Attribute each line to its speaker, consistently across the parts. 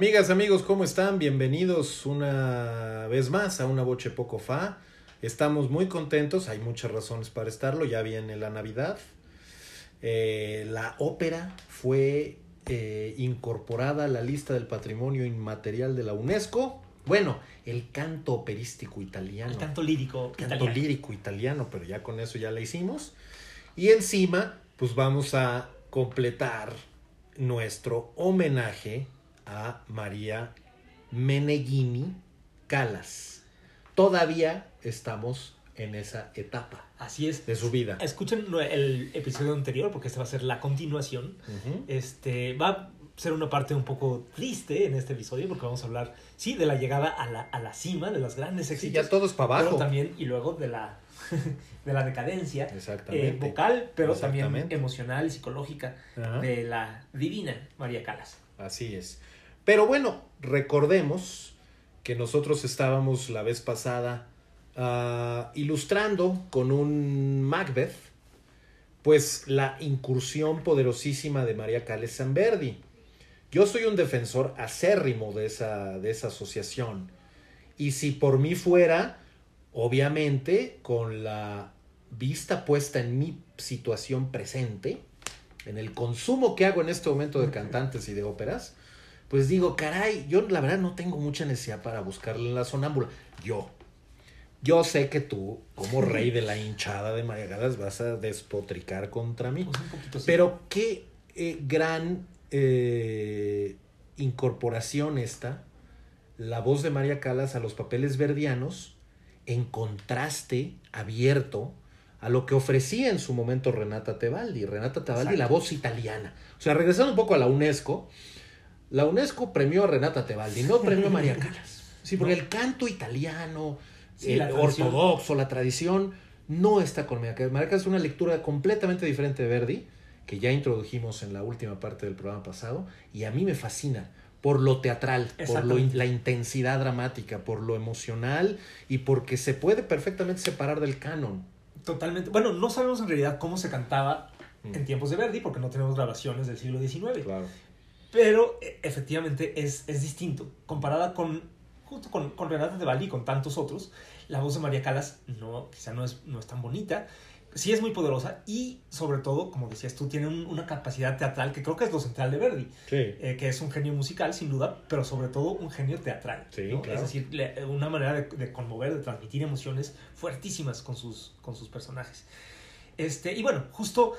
Speaker 1: Amigas, amigos, ¿cómo están? Bienvenidos una vez más a una Boche Poco Fa. Estamos muy contentos, hay muchas razones para estarlo, ya viene la Navidad. Eh, la ópera fue eh, incorporada a la lista del patrimonio inmaterial de la UNESCO. Bueno, el canto operístico italiano.
Speaker 2: El canto lírico
Speaker 1: canto
Speaker 2: italiano.
Speaker 1: lírico italiano, pero ya con eso ya la hicimos. Y encima, pues vamos a completar nuestro homenaje a María Meneghini Calas. Todavía estamos en esa etapa
Speaker 2: Así es.
Speaker 1: de su vida.
Speaker 2: Escuchen el episodio anterior porque esta va a ser la continuación. Este va a ser una parte un poco triste en este episodio porque vamos a hablar, sí, de la llegada a la, a la cima, de los grandes
Speaker 1: Sí,
Speaker 2: éxitos.
Speaker 1: ya todo es para
Speaker 2: Pero
Speaker 1: abajo.
Speaker 2: también, y luego de la, de la decadencia
Speaker 1: Exactamente.
Speaker 2: eh, vocal, pero también emocional y psicológica de la divina María Calas.
Speaker 1: Así es. Pero bueno, recordemos que nosotros estábamos la vez pasada ah, ilustrando con un Macbeth, pues la incursión poderosísima de María Calles Sanverdi. Yo soy un defensor acérrimo de esa, de esa asociación. Y si por mí fuera, obviamente, con la vista puesta en mi situación presente, en el consumo que hago en este momento de cantantes y de óperas, pues digo, caray, yo la verdad no tengo mucha necesidad para buscarle la sonámbula. Yo. Yo sé que tú, como rey de la hinchada de María Galas, vas a despotricar contra mí.
Speaker 2: Pues un poquito sí.
Speaker 1: Pero qué eh, gran eh, incorporación esta, la voz de María Calas a los papeles verdianos, en contraste abierto a lo que ofrecía en su momento Renata Tebaldi. Renata Tebaldi,
Speaker 2: Exacto.
Speaker 1: la voz italiana. O sea, regresando un poco a la UNESCO, la UNESCO premió a Renata Tebaldi, no premió a María Calas. Sí, porque el canto italiano,
Speaker 2: Sí,
Speaker 1: el
Speaker 2: la
Speaker 1: ortodoxo, la tradición, no está con María Calas. María Calas es una lectura completamente diferente de Verdi, que ya introdujimos en la última parte del programa pasado, y a mí me fascina por lo teatral, por lo la intensidad dramática, por lo emocional y porque se puede perfectamente separar del canon.
Speaker 2: Totalmente. Bueno, no sabemos en realidad cómo se cantaba
Speaker 1: Mm.
Speaker 2: en tiempos de Verdi porque no tenemos grabaciones del siglo XIX.
Speaker 1: Claro.
Speaker 2: Pero e- efectivamente es, es distinto. Comparada con, justo con, con Renata de Bali y con tantos otros, la voz de María Calas no, quizá no es, no es tan bonita. Sí es muy poderosa y sobre todo, como decías tú, tiene un- una capacidad teatral que creo que es lo central de Verdi,
Speaker 1: Sí.
Speaker 2: eh, que es un genio musical sin duda, pero sobre todo un genio teatral.
Speaker 1: Sí,
Speaker 2: ¿no?
Speaker 1: claro.
Speaker 2: Es decir, le- una manera de, de conmover, de transmitir emociones fuertísimas con sus, con sus personajes. Este, y bueno, justo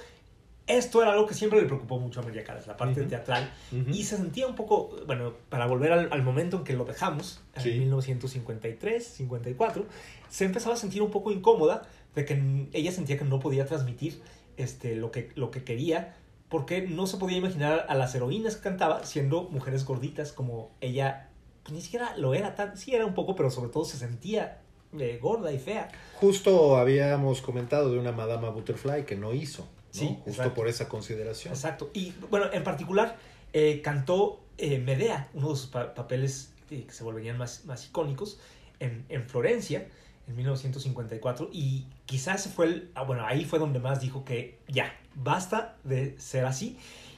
Speaker 2: esto era algo que siempre le preocupó mucho a María Calas, la parte teatral. Y se sentía un poco, bueno, para volver al, al momento en que lo dejamos,
Speaker 1: Sí.
Speaker 2: en 1953, 54, se empezaba a sentir un poco incómoda de que ella sentía que no podía transmitir este, lo, que, lo que quería, porque no se podía imaginar a las heroínas que cantaba siendo mujeres gorditas como ella, pues ni siquiera lo era tan, sí era un poco, pero sobre todo se sentía eh, gorda y fea.
Speaker 1: Justo habíamos comentado de una Madama Butterfly que no hizo, ¿no?
Speaker 2: Sí,
Speaker 1: Justo
Speaker 2: exacto.
Speaker 1: por esa consideración.
Speaker 2: Exacto. Y bueno, en particular eh, cantó eh, Medea, uno de sus pa- papeles eh, que se volverían más, más icónicos, en, en Florencia, en 1954. Y quizás fue el. ah, bueno, ahí fue donde más dijo que ya, basta de ser así.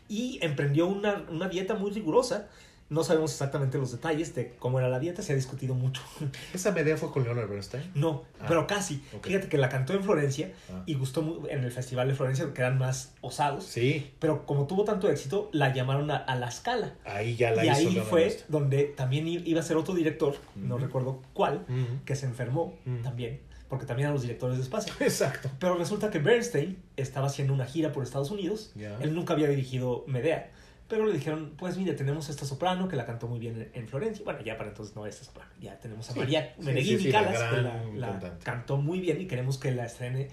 Speaker 2: Y emprendió una, una dieta muy rigurosa. No sabemos exactamente los detalles de cómo era la dieta, se ha discutido mucho.
Speaker 1: ¿Esa media fue con Leonard Bernstein?
Speaker 2: No,
Speaker 1: Ah,
Speaker 2: pero casi. Fíjate que la cantó en Florencia
Speaker 1: Ah.
Speaker 2: y gustó en el Festival de Florencia, que eran más osados.
Speaker 1: Sí,
Speaker 2: Pero como tuvo tanto éxito, la llamaron a, a la escala.
Speaker 1: ahí ya la
Speaker 2: y
Speaker 1: hizo
Speaker 2: ahí
Speaker 1: Leonard
Speaker 2: fue
Speaker 1: Bernstein.
Speaker 2: donde también iba a ser otro director, no recuerdo cuál, que se enfermó también, porque también eran los directores de espacio.
Speaker 1: Exacto.
Speaker 2: Pero resulta que Bernstein estaba haciendo una gira por Estados Unidos. Él nunca había dirigido Medea. Pero le dijeron, pues mire, tenemos esta soprano que la cantó muy bien en, en Florencia. Bueno, ya para entonces no esta soprano. Ya tenemos a
Speaker 1: Sí,
Speaker 2: María Meneghini
Speaker 1: sí, sí, la
Speaker 2: Calas, que la, cantó muy bien y queremos que la estrene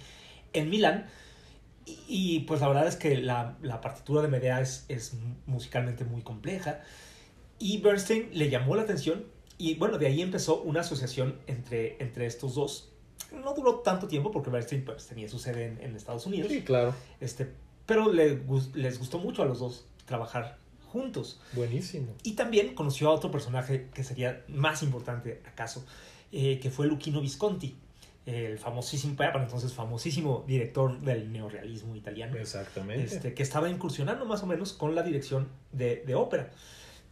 Speaker 2: en Milán. Y, y, pues la verdad es que la, la partitura de Medea es, es musicalmente muy compleja. Y Bernstein le llamó la atención y bueno, de ahí empezó una asociación entre, entre estos dos. No duró tanto tiempo porque Bernstein pues, tenía su sede en, en Estados Unidos.
Speaker 1: Sí, claro.
Speaker 2: Este, pero le les gustó mucho a los dos trabajar juntos.
Speaker 1: Buenísimo.
Speaker 2: Y también conoció a otro personaje que sería más importante acaso, eh, que fue Luchino Visconti, el famosísimo, para entonces famosísimo director del neorealismo italiano,
Speaker 1: Exactamente.
Speaker 2: este, que estaba incursionando más o menos con la dirección de, de ópera.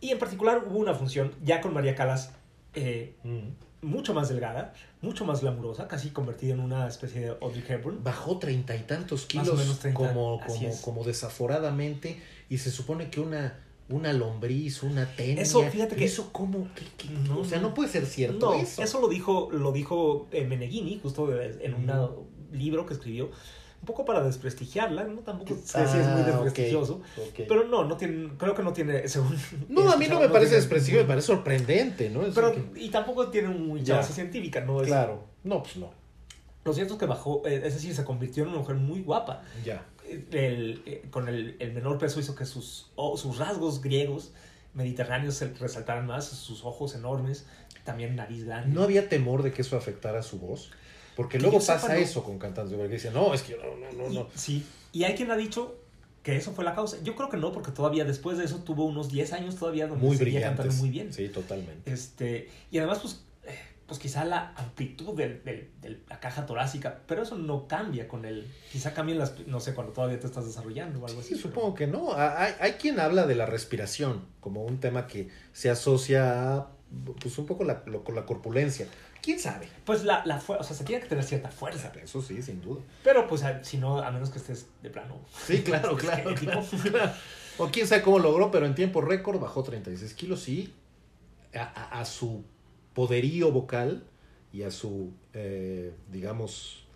Speaker 2: Y en particular hubo una función ya con María Calas eh,
Speaker 1: Mm.
Speaker 2: Mucho más delgada, mucho más glamurosa, casi convertida en una especie de Audrey Hepburn.
Speaker 1: Bajó treinta y tantos
Speaker 2: Más
Speaker 1: kilos
Speaker 2: o menos 30,
Speaker 1: como, como, como desaforadamente y se supone que una, una lombriz, una tenia.
Speaker 2: Eso, fíjate que-
Speaker 1: ¿Eso qué-
Speaker 2: No,
Speaker 1: o sea,
Speaker 2: no.
Speaker 1: puede ser cierto
Speaker 2: No,
Speaker 1: eso.
Speaker 2: eso lo dijo, lo dijo eh, Meneghini, justo de- en un libro que escribió, un poco para desprestigiarla, no tampoco sé si es
Speaker 1: Ah,
Speaker 2: muy
Speaker 1: ok,
Speaker 2: desprestigioso, pero no, no tiene, creo que no tiene, según...
Speaker 1: no, a mí no me parece desprestigiable, me parece sorprendente, ¿no? Es
Speaker 2: Pero,
Speaker 1: que-
Speaker 2: y tampoco tiene mucha base científica, ¿no? Es-
Speaker 1: claro. No, pues no.
Speaker 2: Lo cierto es que bajó, eh, es decir, se convirtió en una mujer muy guapa.
Speaker 1: Ya.
Speaker 2: Eh, el- eh, con el, el menor peso hizo que sus, sus rasgos griegos mediterráneos se resaltaran más, sus ojos enormes, también nariz grande.
Speaker 1: ¿No había temor de que eso afectara su voz? Porque
Speaker 2: Que
Speaker 1: luego
Speaker 2: sepa,
Speaker 1: pasa
Speaker 2: no.
Speaker 1: eso con cantantes, porque dicen, no, es que yo no, no, no, no.
Speaker 2: Sí, y hay quien ha dicho que eso fue la causa. Yo creo que no, porque todavía después de eso tuvo unos 10 años todavía donde
Speaker 1: Muy
Speaker 2: seguía cantando muy bien.
Speaker 1: Sí, totalmente.
Speaker 2: Este, y además, pues, eh, pues quizá la amplitud del- del- de la caja torácica, pero eso no cambia con el... Quizá cambien las... No sé, cuando todavía te estás desarrollando o algo así.
Speaker 1: Sí,
Speaker 2: pero-
Speaker 1: supongo que no. Hay, hay quien habla de la respiración como un tema que se asocia a, pues un poco la, lo- con la corpulencia. ¿Quién sabe?
Speaker 2: Pues la, la fuerza, o sea, se tiene que tener cierta fuerza.
Speaker 1: Eso sí, sin duda.
Speaker 2: Pero pues a- si no, a menos que estés de plano.
Speaker 1: Sí, claro, claro.
Speaker 2: esquelético.
Speaker 1: claro. O quién sabe cómo logró, pero en tiempo récord bajó 36 kilos y a, a- a su poderío vocal y a su, eh, digamos,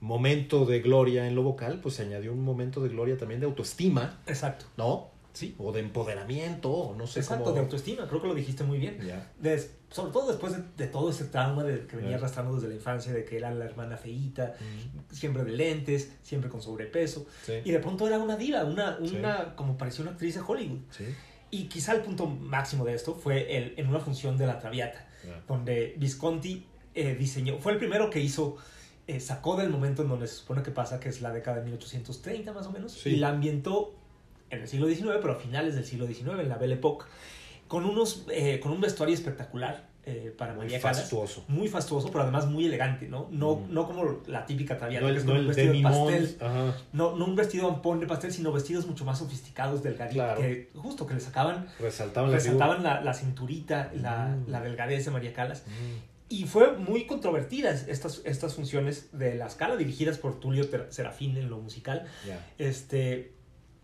Speaker 1: momento de gloria en lo vocal, pues se añadió un momento de gloria también de autoestima,
Speaker 2: Exacto.
Speaker 1: ¿no?
Speaker 2: Sí.
Speaker 1: O de empoderamiento, o no sé
Speaker 2: Exacto,
Speaker 1: cómo.
Speaker 2: de autoestima, creo que lo dijiste muy bien. Des- sobre todo después de, de todo ese trauma de, que venía
Speaker 1: Ya.
Speaker 2: arrastrando desde la infancia, de que era la hermana feíta,
Speaker 1: Mm,
Speaker 2: siempre de lentes, siempre con sobrepeso.
Speaker 1: Sí.
Speaker 2: Y de pronto era una diva, una,
Speaker 1: Sí.
Speaker 2: una como parecía una actriz de Hollywood.
Speaker 1: Sí.
Speaker 2: Y quizá el punto máximo de esto fue el, en una función de la Traviata, donde Visconti eh, diseñó, fue el primero que hizo, eh, sacó del momento en donde se supone que pasa, que es la década de 1830 más o menos, y la ambientó en el siglo XIX, pero a finales del siglo XIX, en la Belle Époque, con, unos, eh, con un vestuario espectacular eh, para
Speaker 1: Muy
Speaker 2: María
Speaker 1: fastuoso.
Speaker 2: Muy fastuoso, pero además muy elegante, ¿no? No,
Speaker 1: Mm.
Speaker 2: no como la típica Traviata,
Speaker 1: No
Speaker 2: que es
Speaker 1: no
Speaker 2: un vestido de pastel.
Speaker 1: ajá.
Speaker 2: No, no un vestido ampón de pastel, sino vestidos mucho más sofisticados, delgaditos,
Speaker 1: Claro.
Speaker 2: que justo que le sacaban,
Speaker 1: Resaltaban la
Speaker 2: resaltaban la, la cinturita, la,
Speaker 1: Mm.
Speaker 2: la delgadez de María Calas.
Speaker 1: Mm.
Speaker 2: Y fue muy controvertidas estas, estas funciones de la escala, dirigidas por Tulio Serafín en lo musical, este,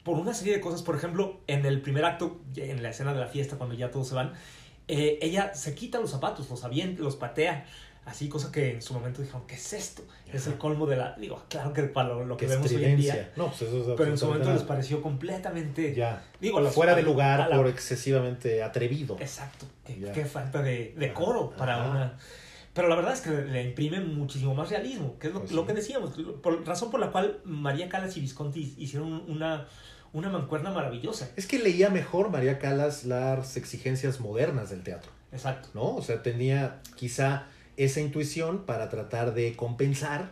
Speaker 2: por una serie de cosas. Por ejemplo, en el primer acto, en la escena de la fiesta, cuando ya todos se van, eh, ella se quita los zapatos, los avienta, los patea. Así, cosa que en su momento dijeron, ¿qué es esto? Es el colmo de la... Digo, claro que para lo, lo que vemos hoy en día.
Speaker 1: No, pues eso es
Speaker 2: Pero en su momento les pareció completamente...
Speaker 1: Ya.
Speaker 2: Digo,
Speaker 1: Fuera de lugar
Speaker 2: la-
Speaker 1: por excesivamente atrevido.
Speaker 2: Exacto. Qué, falta de, de coro
Speaker 1: Ajá.
Speaker 2: para
Speaker 1: Ajá.
Speaker 2: una... Pero la verdad es que le imprime muchísimo más realismo, que es lo,
Speaker 1: Pues
Speaker 2: lo que decíamos, por, razón por la cual María Calas y Visconti hicieron una, una mancuerna maravillosa.
Speaker 1: Es que leía mejor María Calas las exigencias modernas del teatro,
Speaker 2: Exacto.
Speaker 1: ¿no? O sea, tenía quizá esa intuición para tratar de compensar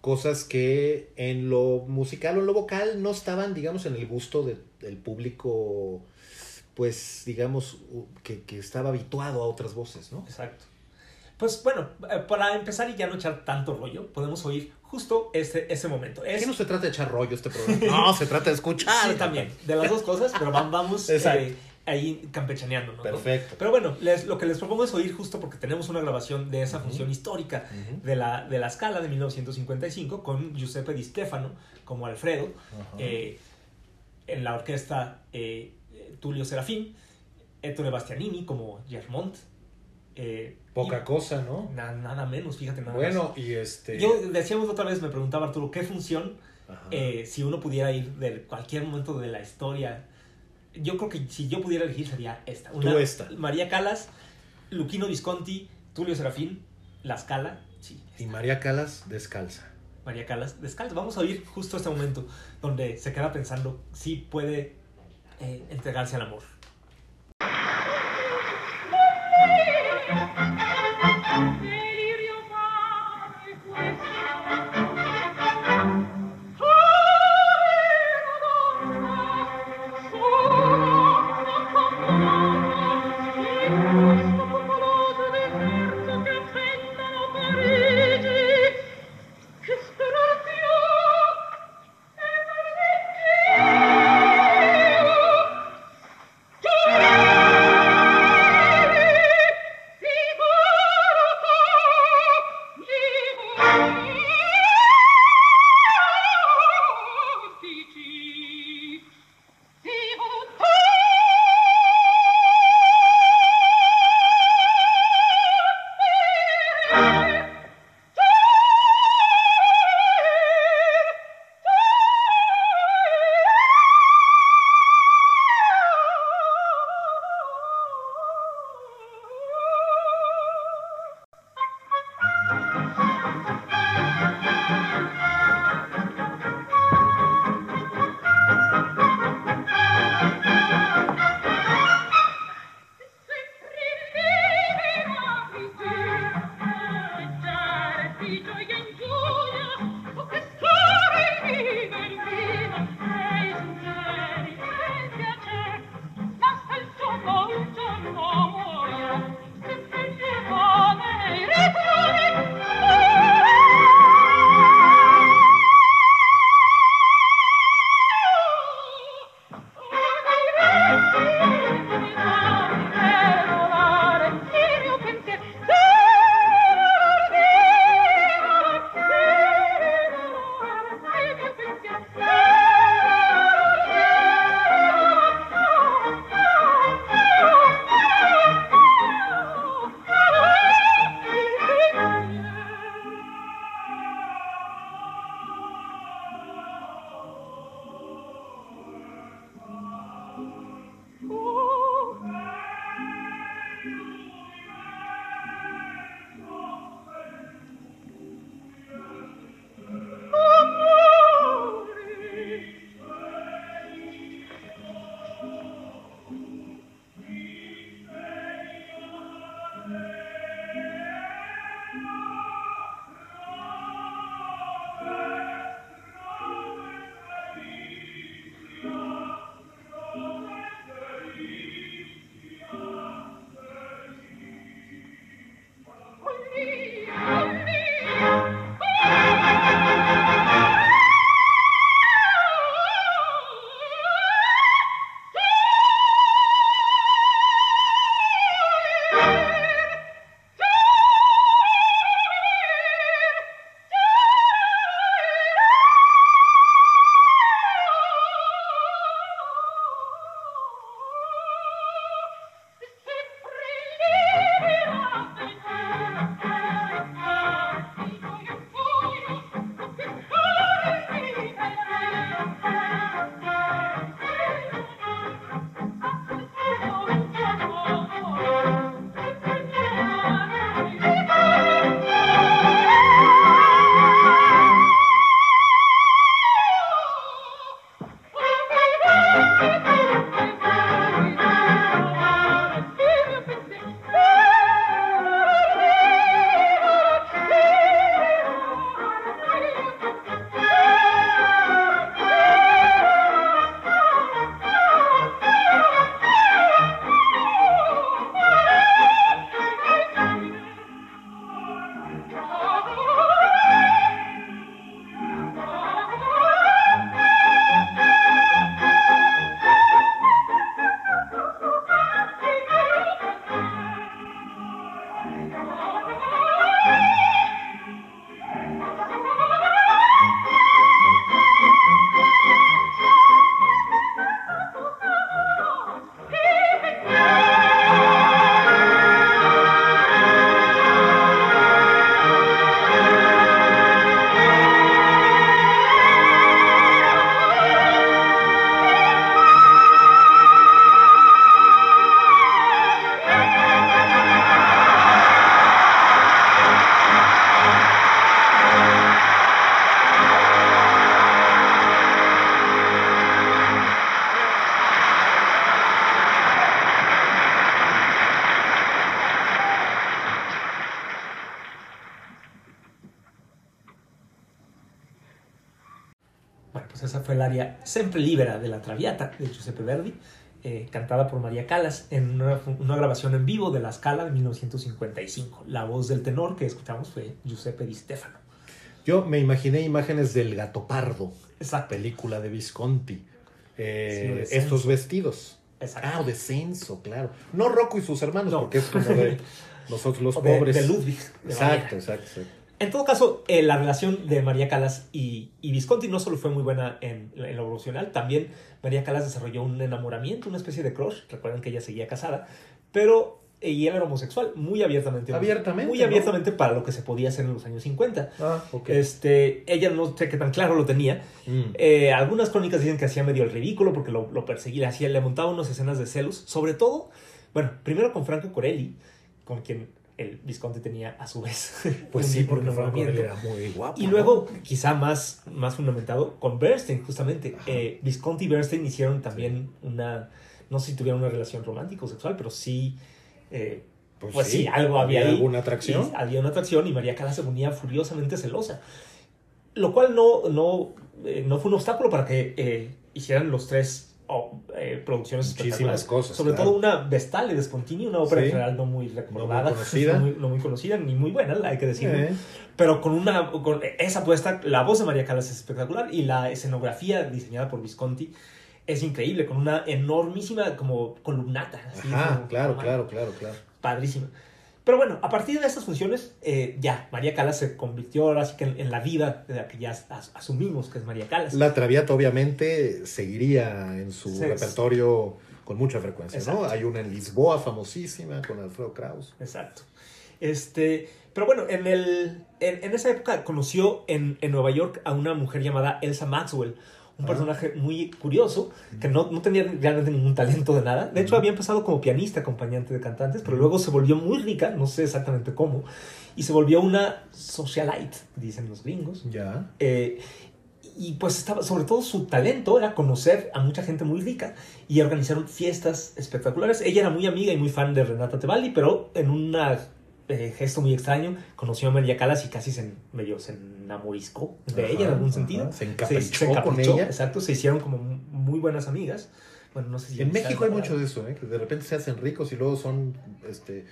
Speaker 1: cosas que en lo musical o en lo vocal no estaban, digamos, en el gusto de- del público, pues, digamos, que, que estaba habituado a otras voces, ¿no?
Speaker 2: Exacto. Pues bueno, eh, para empezar y ya no echar tanto rollo, podemos oír justo ese, ese momento. Es,
Speaker 1: Aquí no se trata de echar rollo este programa. No, se trata de escuchar.
Speaker 2: sí, también, de las dos cosas, pero vam- vamos eh, ahí campechaneando, ¿no?
Speaker 1: Perfecto.
Speaker 2: Pero bueno, les- lo que les propongo es oír justo porque tenemos una grabación de esa función histórica de la, de la Scala de 1955 con Giuseppe Di Stefano como Alfredo, eh, en la orquesta eh, Tulio Serafín, Ettore Bastianini como Germont. Eh,
Speaker 1: Poca
Speaker 2: y
Speaker 1: cosa, ¿no?
Speaker 2: na- nada menos, fíjate nada
Speaker 1: Bueno, y este...
Speaker 2: Yo decíamos otra vez, me preguntaba Arturo, ¿qué función eh, si uno pudiera ir de cualquier momento de la historia? Yo creo que si yo pudiera elegir sería esta.
Speaker 1: Tú esta.
Speaker 2: María Calas, Luquino Visconti, Tulio Serafín, La Scala, sí,
Speaker 1: Y María Calas descalza.
Speaker 2: María Calas, descalzo. Vamos a oír justo este momento donde se queda pensando si puede eh, entregarse al amor. Bueno, pues esa fue el área Sempre Libera de la Traviata de Giuseppe Verdi, eh, cantada por María Calas en una, una, grabación en vivo de La Scala de 1955. La voz del tenor que escuchamos fue Giuseppe Di Stefano.
Speaker 1: Yo me imaginé imágenes del Gato Pardo,
Speaker 2: Exacto.
Speaker 1: película de Visconti. Eh,
Speaker 2: Sí,
Speaker 1: estos vestidos.
Speaker 2: Exacto.
Speaker 1: Ah, o de Censo, claro. No Rocco y sus hermanos,
Speaker 2: No.
Speaker 1: porque es como de nosotros los
Speaker 2: O
Speaker 1: pobres.
Speaker 2: de Ludwig, de
Speaker 1: exacto, exacto, exacto.
Speaker 2: En todo caso, eh, la relación de María Calas y, y Visconti no solo fue muy buena en, en lo profesional, también María Calas desarrolló un enamoramiento, una especie de crush. Recuerden que ella seguía casada, pero eh, y él era homosexual, muy abiertamente.
Speaker 1: Abiertamente,
Speaker 2: Muy
Speaker 1: ¿no?
Speaker 2: abiertamente para lo que se podía hacer en los años 50.
Speaker 1: Ah, ok.
Speaker 2: Este, ella no sé qué tan claro lo tenía.
Speaker 1: Mm.
Speaker 2: Eh, algunas crónicas dicen que hacía medio el ridículo porque lo, lo perseguía, hacía, le montaba unas escenas de celos, sobre todo, bueno, primero con Franco Corelli, con quien el Visconti tenía a su vez.
Speaker 1: Pues sí, porque Franco era muy guapo.
Speaker 2: Y
Speaker 1: ¿no?
Speaker 2: luego, quizá más, más fundamentado, con Bernstein, justamente. Eh, Visconti y Bernstein hicieron también una. No sé si tuvieron una relación romántica o sexual, pero sí. eh, pues, sí, algo había, ahí.
Speaker 1: alguna atracción.
Speaker 2: Y había una atracción y María Calas se ponía furiosamente celosa. Lo cual no, no, eh, no fue un obstáculo para que eh, hicieran los tres oh, eh, producciones
Speaker 1: Muchísimas cosas,
Speaker 2: Sobre
Speaker 1: claro.
Speaker 2: todo una Vestale de Spontini, una ópera
Speaker 1: Sí.
Speaker 2: en general no muy recordada,
Speaker 1: conocida.
Speaker 2: no muy, no muy conocida, ni muy buena, hay que decirlo.
Speaker 1: Eh,
Speaker 2: Pero con una con esa apuesta, la voz de María Calas es espectacular y la escenografía diseñada por Visconti es increíble, con una enormísima como columnata. así,
Speaker 1: Ajá,
Speaker 2: como-
Speaker 1: claro,
Speaker 2: como-
Speaker 1: claro, claro, claro.
Speaker 2: Padrísima. Pero bueno, a partir de estas funciones, eh, ya, María Calas se convirtió ahora sí que en, en la vida de la que ya as- asumimos que es María Calas.
Speaker 1: La Traviata obviamente seguiría en su
Speaker 2: Sí.
Speaker 1: repertorio con mucha frecuencia, ¿no? Hay una en Lisboa famosísima con Alfredo Kraus.
Speaker 2: Exacto. Este, pero bueno, en, el, en, en esa época conoció en, en Nueva York a una mujer llamada Elsa Maxwell, un personaje muy curioso, que no, no tenía realmente ningún talento de nada. De hecho, había empezado como pianista, acompañante de cantantes, pero luego se volvió muy rica, no sé exactamente cómo, y se volvió una socialite, dicen los gringos.
Speaker 1: Ya.
Speaker 2: Eh, y pues estaba, sobre todo su talento era conocer a mucha gente muy rica y organizaron fiestas espectaculares. Ella era muy amiga y muy fan de Renata Tebaldi, pero en un gesto muy extraño conoció a María Calas y casi se, medio se enamoriscó de
Speaker 1: Ajá,
Speaker 2: ella en algún
Speaker 1: ajá,
Speaker 2: sentido.
Speaker 1: se encaprichó
Speaker 2: se
Speaker 1: con ella.
Speaker 2: Exacto, se hicieron como muy buenas amigas. Bueno, no sé si
Speaker 1: En México hay mucho de eso, ¿eh? que de repente se hacen ricos y luego son, este,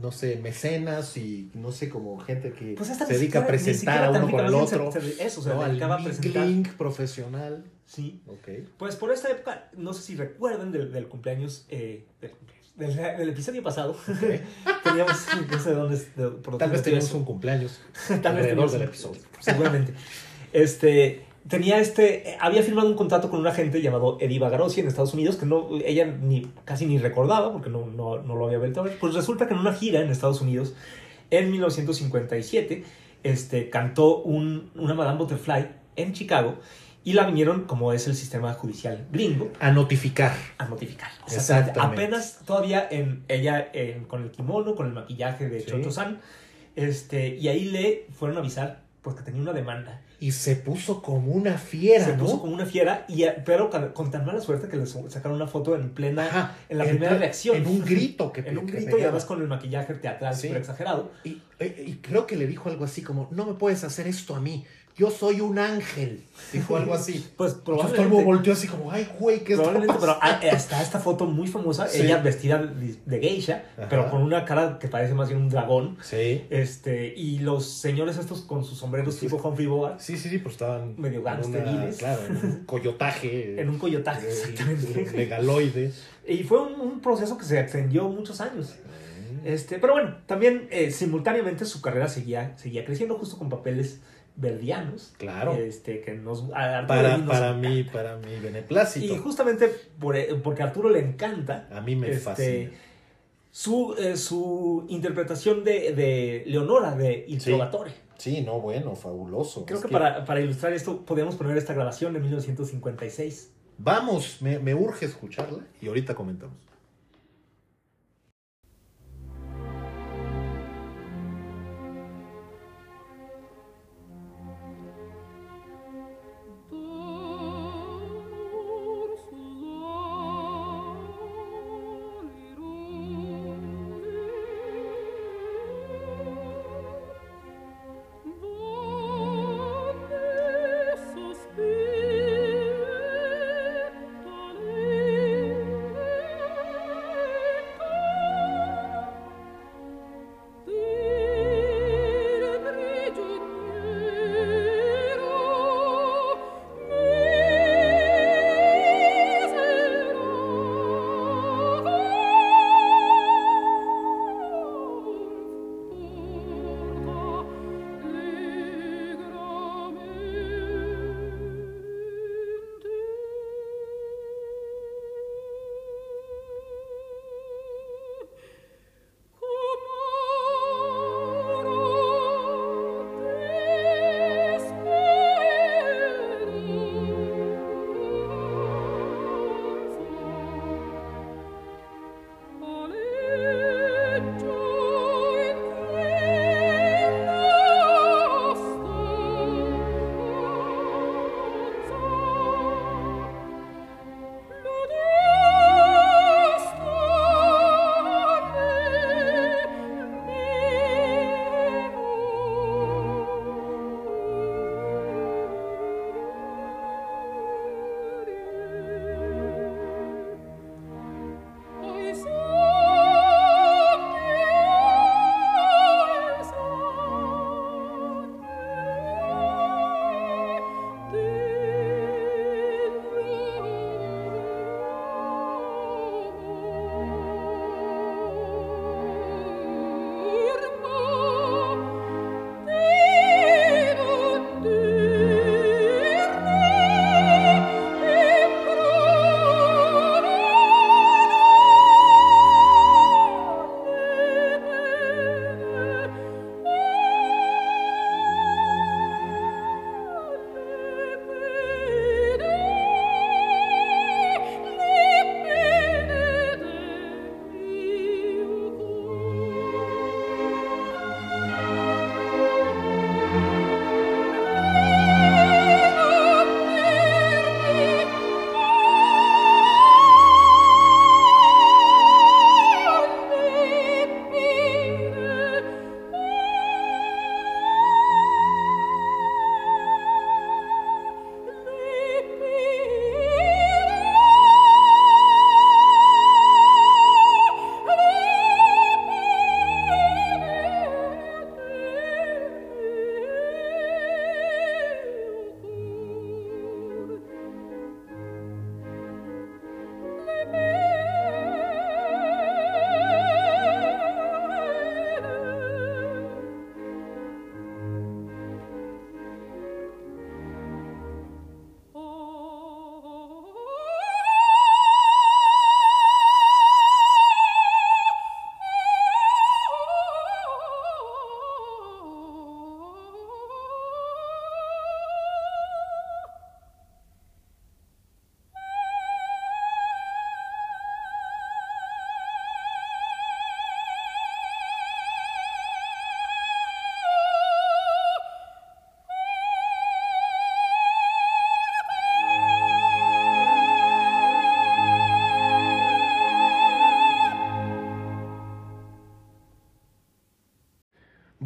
Speaker 1: no sé, mecenas y no sé, como gente que
Speaker 2: Pues
Speaker 1: se dedica a
Speaker 2: siquiera-
Speaker 1: presentar a uno con el otro.
Speaker 2: se- se- eso, se
Speaker 1: ¿no?
Speaker 2: dedicaba a
Speaker 1: Al
Speaker 2: presentar.
Speaker 1: mingling profesional.
Speaker 2: Sí.
Speaker 1: Ok.
Speaker 2: Pues por esta época, no sé si recuerdan del, del cumpleaños, eh, del, cumpleaños, del, del episodio pasado, teníamos, no sé de dónde, de- por
Speaker 1: Tal vez tenemos
Speaker 2: eso.
Speaker 1: un cumpleaños
Speaker 2: Tal vez
Speaker 1: alrededor
Speaker 2: teníamos
Speaker 1: del episodio.
Speaker 2: Seguramente. Este, tenía este, había firmado un contrato con un agente llamado Eddie Bagarossi en Estados Unidos que no, ella ni, casi ni recordaba porque no, no, no lo había vuelto a ver. Pues resulta que en una gira en Estados Unidos, en 1957, este, cantó un, una Madame Butterfly en Chicago y la vinieron, como es el sistema judicial gringo,
Speaker 1: A notificar.
Speaker 2: a notificar. O sea,
Speaker 1: Exactamente.
Speaker 2: apenas todavía en ella en- con el kimono, con el maquillaje de
Speaker 1: Sí.
Speaker 2: Chocho San, este, y ahí le fueron a avisar porque tenía una demanda.
Speaker 1: Y se puso como una fiera,
Speaker 2: Se
Speaker 1: ¿no?
Speaker 2: puso como una fiera, y, eh, pero con, tan mala suerte que le sacaron una foto en plena,
Speaker 1: Ajá,
Speaker 2: en la primera reacción.
Speaker 1: En un grito que
Speaker 2: en un
Speaker 1: que
Speaker 2: grito y además con el maquillaje teatral
Speaker 1: Sí.
Speaker 2: exagerado.
Speaker 1: Y, eh, y creo que le dijo algo así como, no me puedes hacer esto a mí, yo soy un ángel. Dijo algo así.
Speaker 2: Pues
Speaker 1: Entonces
Speaker 2: probablemente,
Speaker 1: volteó así como, ay, güey, ¿qué está
Speaker 2: probablemente pero
Speaker 1: pasando?"
Speaker 2: ah, está esta foto muy famosa,
Speaker 1: Sí.
Speaker 2: ella vestida de, geisha,
Speaker 1: Ajá.
Speaker 2: pero con una cara que parece más bien un dragón.
Speaker 1: Sí.
Speaker 2: Este, y los señores estos con sus sombreros
Speaker 1: Sí.
Speaker 2: tipo Humphrey Bogart
Speaker 1: Sí, sí, sí, pues estaban
Speaker 2: Medio gangsteriles.
Speaker 1: Claro, en un coyotaje.
Speaker 2: en un coyotaje. exactamente.
Speaker 1: Megaloide.
Speaker 2: Y fue un, un proceso que se extendió muchos años. Este, pero bueno, también eh, simultáneamente su carrera seguía, seguía creciendo justo con papeles verdianos.
Speaker 1: Claro.
Speaker 2: Este, que nos, a Arturo
Speaker 1: para,
Speaker 2: nos
Speaker 1: para mí, para mi beneplácito.
Speaker 2: Y justamente por, eh, porque a Arturo le encanta
Speaker 1: a mí me
Speaker 2: este,
Speaker 1: fascina.
Speaker 2: su, eh, su interpretación de, de Leonora de Il
Speaker 1: Sí.
Speaker 2: Trovatore.
Speaker 1: Sí, no, bueno, fabuloso.
Speaker 2: Creo
Speaker 1: Es
Speaker 2: que, para, para ilustrar esto podemos poner esta grabación de 1956.
Speaker 1: Vamos, me, me urge escucharla y ahorita comentamos.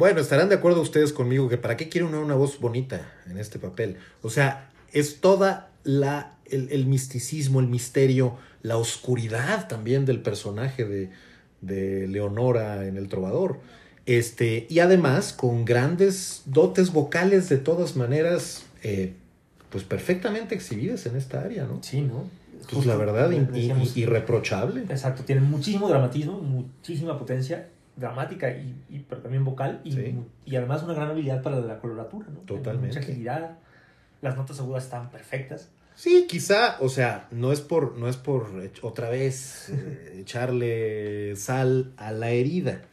Speaker 1: Bueno, estarán de acuerdo ustedes conmigo que para qué quiere uno una voz bonita en este papel. O sea, es toda la el, el misticismo, el misterio, la oscuridad también del personaje de, de Leonora en El Trovador. Este, y además con grandes dotes vocales de todas maneras, eh, pues perfectamente exhibidas en esta área, ¿no?
Speaker 2: Sí, ¿no?
Speaker 1: Pues la verdad,
Speaker 2: Decíamos-
Speaker 1: irreprochable.
Speaker 2: Exacto, tiene muchísimo dramatismo, muchísima potencia dramática, y, también vocal, y,
Speaker 1: Sí.
Speaker 2: y además una gran habilidad para la coloratura, ¿no?
Speaker 1: Totalmente.
Speaker 2: Mucha agilidad, las notas agudas están perfectas.
Speaker 1: Sí, quizá, o sea, no es por, no es por otra vez eh, echarle sal a la herida,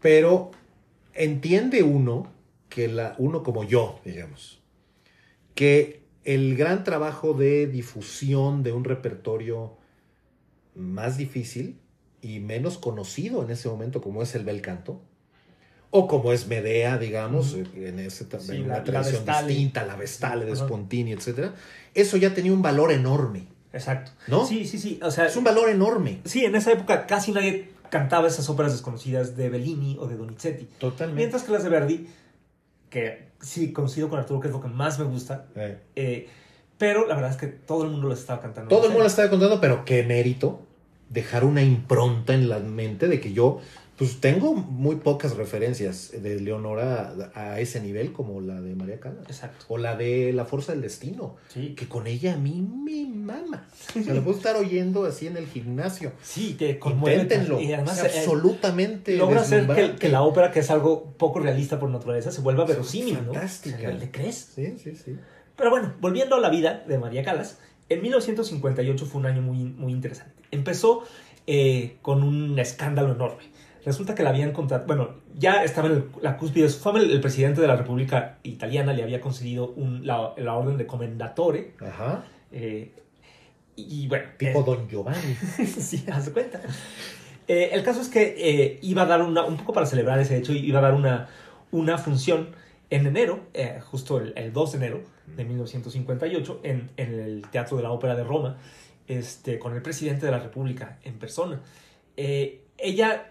Speaker 1: pero entiende uno que la, uno como yo, digamos, que el gran trabajo de difusión de un repertorio más difícil y menos conocido en ese momento como es el bel canto, o como es Medea, digamos,
Speaker 2: Ujú.
Speaker 1: en, ese,
Speaker 2: Sí,
Speaker 1: en una
Speaker 2: la
Speaker 1: tradición distinta, la Vestale de. Spontini, etcétera, eso ya tenía un valor enorme,
Speaker 2: Exacto.
Speaker 1: ¿no?
Speaker 2: Sí, sí, sí. O sea,
Speaker 1: Es un valor enorme.
Speaker 2: sí, en esa época casi nadie cantaba esas óperas desconocidas de Bellini o de Donizetti.
Speaker 1: Totalmente.
Speaker 2: Mientras que las de Verdi, que sí coincido con Arturo, que es lo que más me gusta,
Speaker 1: Eh,
Speaker 2: eh, pero la verdad es que todo el mundo las estaba cantando.
Speaker 1: todo el mundo la estaba contando, pero qué mérito dejar una impronta en la mente de que yo, pues tengo muy pocas referencias de Leonora a, a ese nivel como la de María Callas.
Speaker 2: Exacto.
Speaker 1: O la de La Fuerza del Destino,
Speaker 2: Sí,
Speaker 1: que con ella a mí me mama. O sea, la puedo estar oyendo así en el gimnasio.
Speaker 2: sí, que conmueve.
Speaker 1: Inténtenlo.
Speaker 2: Y además eh,
Speaker 1: absolutamente
Speaker 2: logra hacer que, la ópera, que es algo poco realista por naturaleza, se vuelva verosímil, ¿no?
Speaker 1: Fantástica.
Speaker 2: O sea, ¿Le crees?
Speaker 1: Sí, sí, sí.
Speaker 2: Pero bueno, volviendo a la vida de María Calas, en 1958 fue un año muy, muy interesante. Empezó eh, con un escándalo enorme. Resulta que la habían contratado, bueno, ya estaba en el- la cúspide de su fama, el, el presidente de la República Italiana le había concedido un- la, la orden de comendatore.
Speaker 1: Ajá.
Speaker 2: eh, y, y bueno,
Speaker 1: Tipo
Speaker 2: eh,
Speaker 1: Don Giovanni.
Speaker 2: sí, haz cuenta. Eh, el caso es que eh, iba a dar una, un poco para celebrar ese hecho, iba a dar una, una función en enero, justo el, el 2 de enero de 1958, en, en el Teatro de la Ópera de Roma, este, con el presidente de la República en persona. Eh, ella,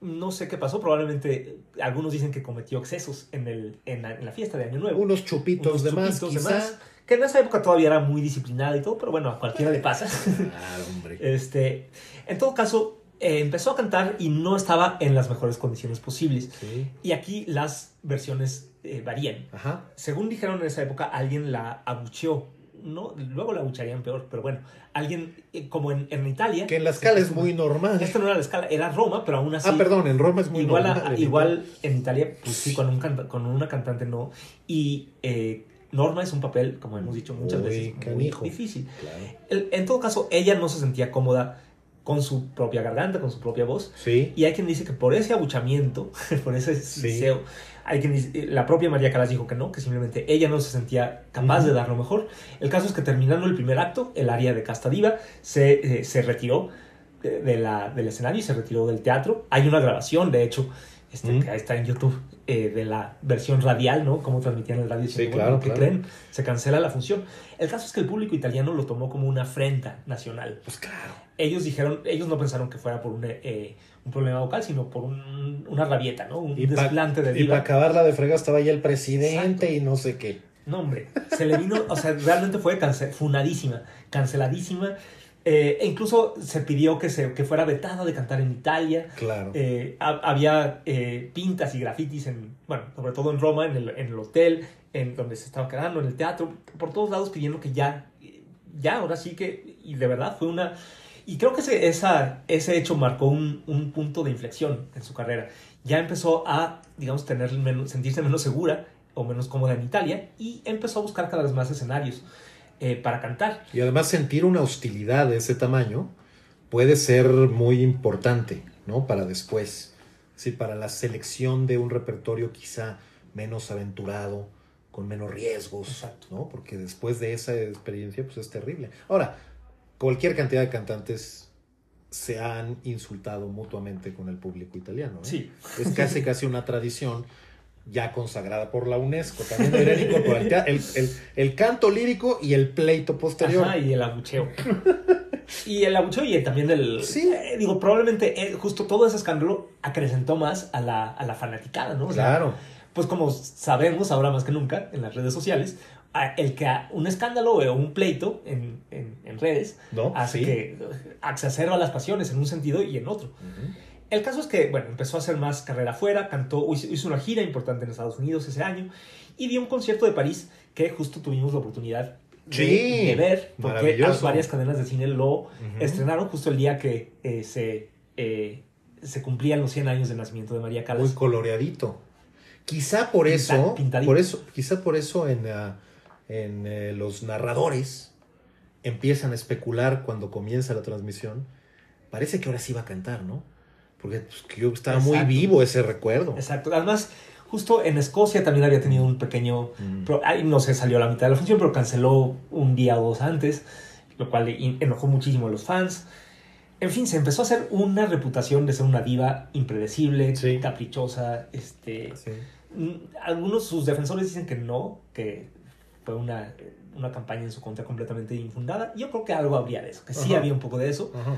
Speaker 2: no sé qué pasó, probablemente algunos dicen que cometió excesos en, el, en, la, en la fiesta de Año Nuevo.
Speaker 1: Unos chupitos
Speaker 2: Unos
Speaker 1: de más,
Speaker 2: de más, que en esa época todavía era muy disciplinada y todo, pero bueno, a cualquiera le pasa.
Speaker 1: Claro, hombre.
Speaker 2: Este, en todo caso, eh, empezó a cantar y no estaba en las mejores condiciones posibles.
Speaker 1: Sí.
Speaker 2: Y aquí las versiones eh, varían.
Speaker 1: Ajá.
Speaker 2: Según dijeron en esa época, alguien la abucheó. No, luego la abucharían peor, pero bueno, alguien eh, como en, en Italia.
Speaker 1: Que en la escala es muy normal.
Speaker 2: Esto no era la escala, era Roma, pero aún así.
Speaker 1: Ah, perdón, en Roma es muy
Speaker 2: igual,
Speaker 1: normal.
Speaker 2: igual en Italia, pues sí, con, un canta- con una cantante no. Y eh, Norma es un papel, como hemos dicho muchas veces, muy difícil.
Speaker 1: Claro.
Speaker 2: El- en todo caso, ella no se sentía cómoda con su propia garganta, con su propia voz.
Speaker 1: Sí.
Speaker 2: Y hay quien dice que por ese abuchamiento, por ese deseo, hay quien dice, la propia María Calas dijo que no, que simplemente ella no se sentía capaz de dar lo mejor. El caso es que terminando el primer acto, el área de Casta Diva se, eh, se retiró de, de la, del escenario y se retiró del teatro. Hay una grabación, de hecho, este, que está en YouTube, eh, de la versión radial, ¿no? Cómo transmitían el radio.
Speaker 1: Sí, claro,
Speaker 2: ¿qué
Speaker 1: claro.
Speaker 2: creen? Se cancela la función. El caso es que el público italiano lo tomó como una afrenta nacional
Speaker 1: Pues claro.
Speaker 2: ellos dijeron, ellos no pensaron que fuera por un, eh, un problema vocal, sino por un- una rabieta, ¿no? Un
Speaker 1: Y para
Speaker 2: desplante de
Speaker 1: y
Speaker 2: diva.
Speaker 1: pa acabarla de fregar estaba ya el presidente
Speaker 2: Exacto.
Speaker 1: y no sé qué.
Speaker 2: No, hombre, se le vino, o sea, realmente fue funadísima, canceladísima. Eh, e incluso se pidió que, se, que fuera vetada de cantar en Italia.
Speaker 1: Claro.
Speaker 2: Eh, ha- había eh, pintas y grafitis, en, bueno, sobre todo en Roma, en el, en el hotel, en donde se estaba quedando, en el teatro, por todos lados pidiendo que ya, ya, ahora sí que, y de verdad fue una... Y creo que ese, esa, ese hecho marcó un, un punto de inflexión en su carrera. Ya empezó a, digamos, tener menos, sentirse menos segura o menos cómoda en Italia y empezó a buscar cada vez más escenarios eh, para cantar.
Speaker 1: Y además sentir una hostilidad de ese tamaño puede ser muy importante, ¿no? Para después. Sí, para la selección de un repertorio quizá menos aventurado, con menos riesgos,
Speaker 2: Exacto.
Speaker 1: ¿no? Porque después de esa experiencia, pues es terrible. Ahora, cualquier cantidad de cantantes se han insultado mutuamente con el público italiano. ¿eh?
Speaker 2: Sí,
Speaker 1: Es casi casi una tradición ya consagrada por la UNESCO. También deberían incorporar el, tea- el, el- el canto lírico y el pleito posterior.
Speaker 2: Ajá, y el abucheo. Y el abucheo y también el...
Speaker 1: Sí.
Speaker 2: eh, digo, probablemente eh, justo todo ese escándalo acrecentó más a la, a la fanaticada, ¿no? O sea,
Speaker 1: Claro.
Speaker 2: pues como sabemos ahora más que nunca en las redes sociales, el que un escándalo o un pleito en, en- en redes
Speaker 1: ¿No?
Speaker 2: hace
Speaker 1: Sí.
Speaker 2: que eh, exacerba las pasiones en un sentido y en otro.
Speaker 1: Ujú.
Speaker 2: El caso es que, bueno, empezó a hacer más carrera afuera, cantó, hizo una gira importante en Estados Unidos ese año y dio un concierto de París que justo tuvimos la oportunidad de,
Speaker 1: Sí,
Speaker 2: de ver, porque varias cadenas de cine lo estrenaron justo el día que eh, se, eh, se cumplían los 100 años del nacimiento de María Callas.
Speaker 1: Muy coloreadito. Quizá por
Speaker 2: Pinta-
Speaker 1: eso,
Speaker 2: pintadito.
Speaker 1: por eso, quizá por eso en, ah, en eh, los narradores empiezan a especular cuando comienza la transmisión. Parece que ahora sí va a cantar, ¿no? Porque pues, que yo estaba muy vivo ese recuerdo.
Speaker 2: Exacto. Además, justo en Escocia también había tenido un pequeño...
Speaker 1: Mm.
Speaker 2: no se salió a la mitad de la función, pero canceló un día o dos antes, lo cual enojó muchísimo a los fans. En fin, se empezó a hacer una reputación de ser una diva impredecible,
Speaker 1: Sí.
Speaker 2: caprichosa. Este,
Speaker 1: Sí.
Speaker 2: algunos sus defensores dicen que no, que fue una, una campaña en su contra completamente infundada. Yo creo que algo habría de eso, que sí
Speaker 1: Ajá.
Speaker 2: había un poco de eso.
Speaker 1: Ajá.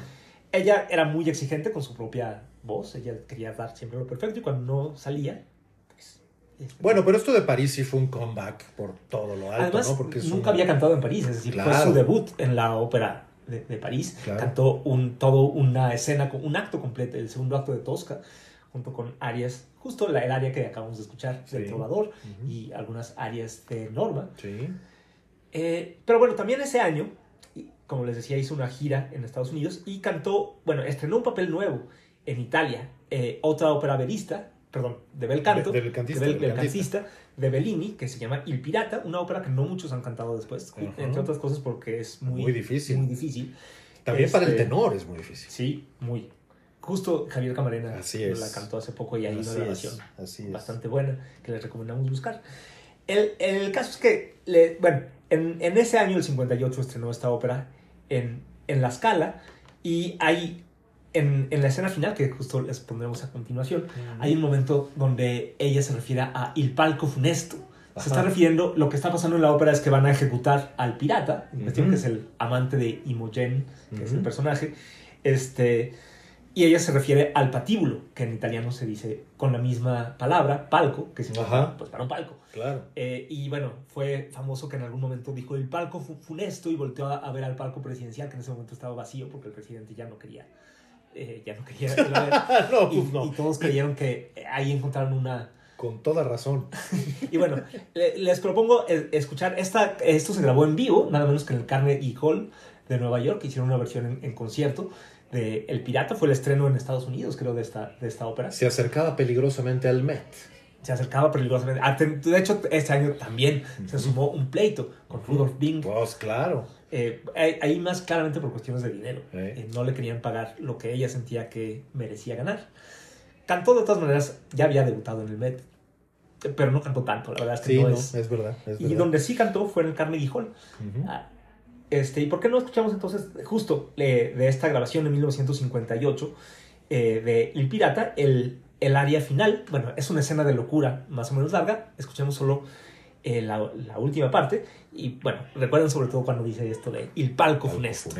Speaker 2: Ella era muy exigente con su propia voz, ella quería dar siempre lo perfecto y cuando no salía, pues... este,
Speaker 1: Bueno, pero esto de París sí fue un comeback por todo lo alto,
Speaker 2: Además,
Speaker 1: ¿no? Porque
Speaker 2: nunca
Speaker 1: un-
Speaker 2: había cantado en París, es decir, fue su debut en la ópera de, de París.
Speaker 1: Claro.
Speaker 2: Cantó un, todo una escena, un acto completo, el segundo acto de Tosca, junto con arias, justo la, el área que acabamos de escuchar del. Trovador y algunas áreas de Norma.
Speaker 1: Sí.
Speaker 2: Eh, pero bueno, también ese año, como les decía, hizo una gira en Estados Unidos y cantó, bueno, estrenó un papel nuevo en Italia, eh, otra ópera verista, perdón, de bel canto,
Speaker 1: De-
Speaker 2: de bel,
Speaker 1: del
Speaker 2: del cantista, de Bellini, que se llama Il Pirata, una ópera que no muchos han cantado después,
Speaker 1: Ajá.
Speaker 2: entre otras cosas porque es muy,
Speaker 1: Muy difícil.
Speaker 2: Muy difícil.
Speaker 1: También para el
Speaker 2: Este,
Speaker 1: tenor es muy difícil.
Speaker 2: Sí, muy. Justo Javier Camarena
Speaker 1: Así es.
Speaker 2: la cantó hace poco y hay una grabación
Speaker 1: así es.
Speaker 2: bastante buena que les recomendamos buscar. El, el caso es que, le- bueno, en, en ese año, el 58, estrenó esta ópera en, en La Scala y hay, en, en la escena final, que justo les pondremos a continuación, hay un momento donde ella se refiere a Il palco funesto. Se
Speaker 1: Ajá.
Speaker 2: está refiriendo, lo que está pasando en la ópera es que van a ejecutar al pirata, cuestión
Speaker 1: Ujú.
Speaker 2: que es el amante de Imogen, que es el personaje, este, y ella se refiere al patíbulo, que en italiano se dice con la misma palabra, palco, que significa pues para un palco.
Speaker 1: Claro.
Speaker 2: Eh, y bueno, fue famoso que en algún momento dijo el palco fu- funesto y volteó a, a ver al palco presidencial, que en ese momento estaba vacío porque el presidente ya no quería, eh, ya no quería
Speaker 1: no,
Speaker 2: y,
Speaker 1: pues no.
Speaker 2: y todos creyeron que ahí encontraron una...
Speaker 1: Con toda razón.
Speaker 2: Y bueno, le- les propongo eh, escuchar, esta, esto se grabó en vivo, nada menos que en el Carnegie Hall de Nueva York, hicieron una versión en, en concierto de El Pirata, fue el estreno en Estados Unidos, creo, de esta, de esta ópera.
Speaker 1: Se acercaba peligrosamente al Met.
Speaker 2: Se acercaba peligrosamente. Ah, De hecho, este año también se sumó un pleito con Rudolf Bing.
Speaker 1: Pues claro.
Speaker 2: Eh, ahí más claramente por cuestiones de dinero.
Speaker 1: Eh.
Speaker 2: Eh, no le querían pagar lo que ella sentía que merecía ganar. Cantó de todas maneras, ya había debutado en el Met, eh, pero no cantó tanto, la verdad es que
Speaker 1: Sí,
Speaker 2: no es.
Speaker 1: es verdad. Es
Speaker 2: Y
Speaker 1: verdad.
Speaker 2: donde sí cantó fue en el Carnegie Hall.
Speaker 1: Ujú.
Speaker 2: Ah, Este, ¿Y por qué no escuchamos entonces justo eh, de esta grabación de 1958 eh, de El Pirata, el, el área final? Bueno, es una escena de locura más o menos larga. Escuchemos solo eh, la, la última parte. Y bueno, recuerden sobre todo cuando dice esto de Il palco funesto.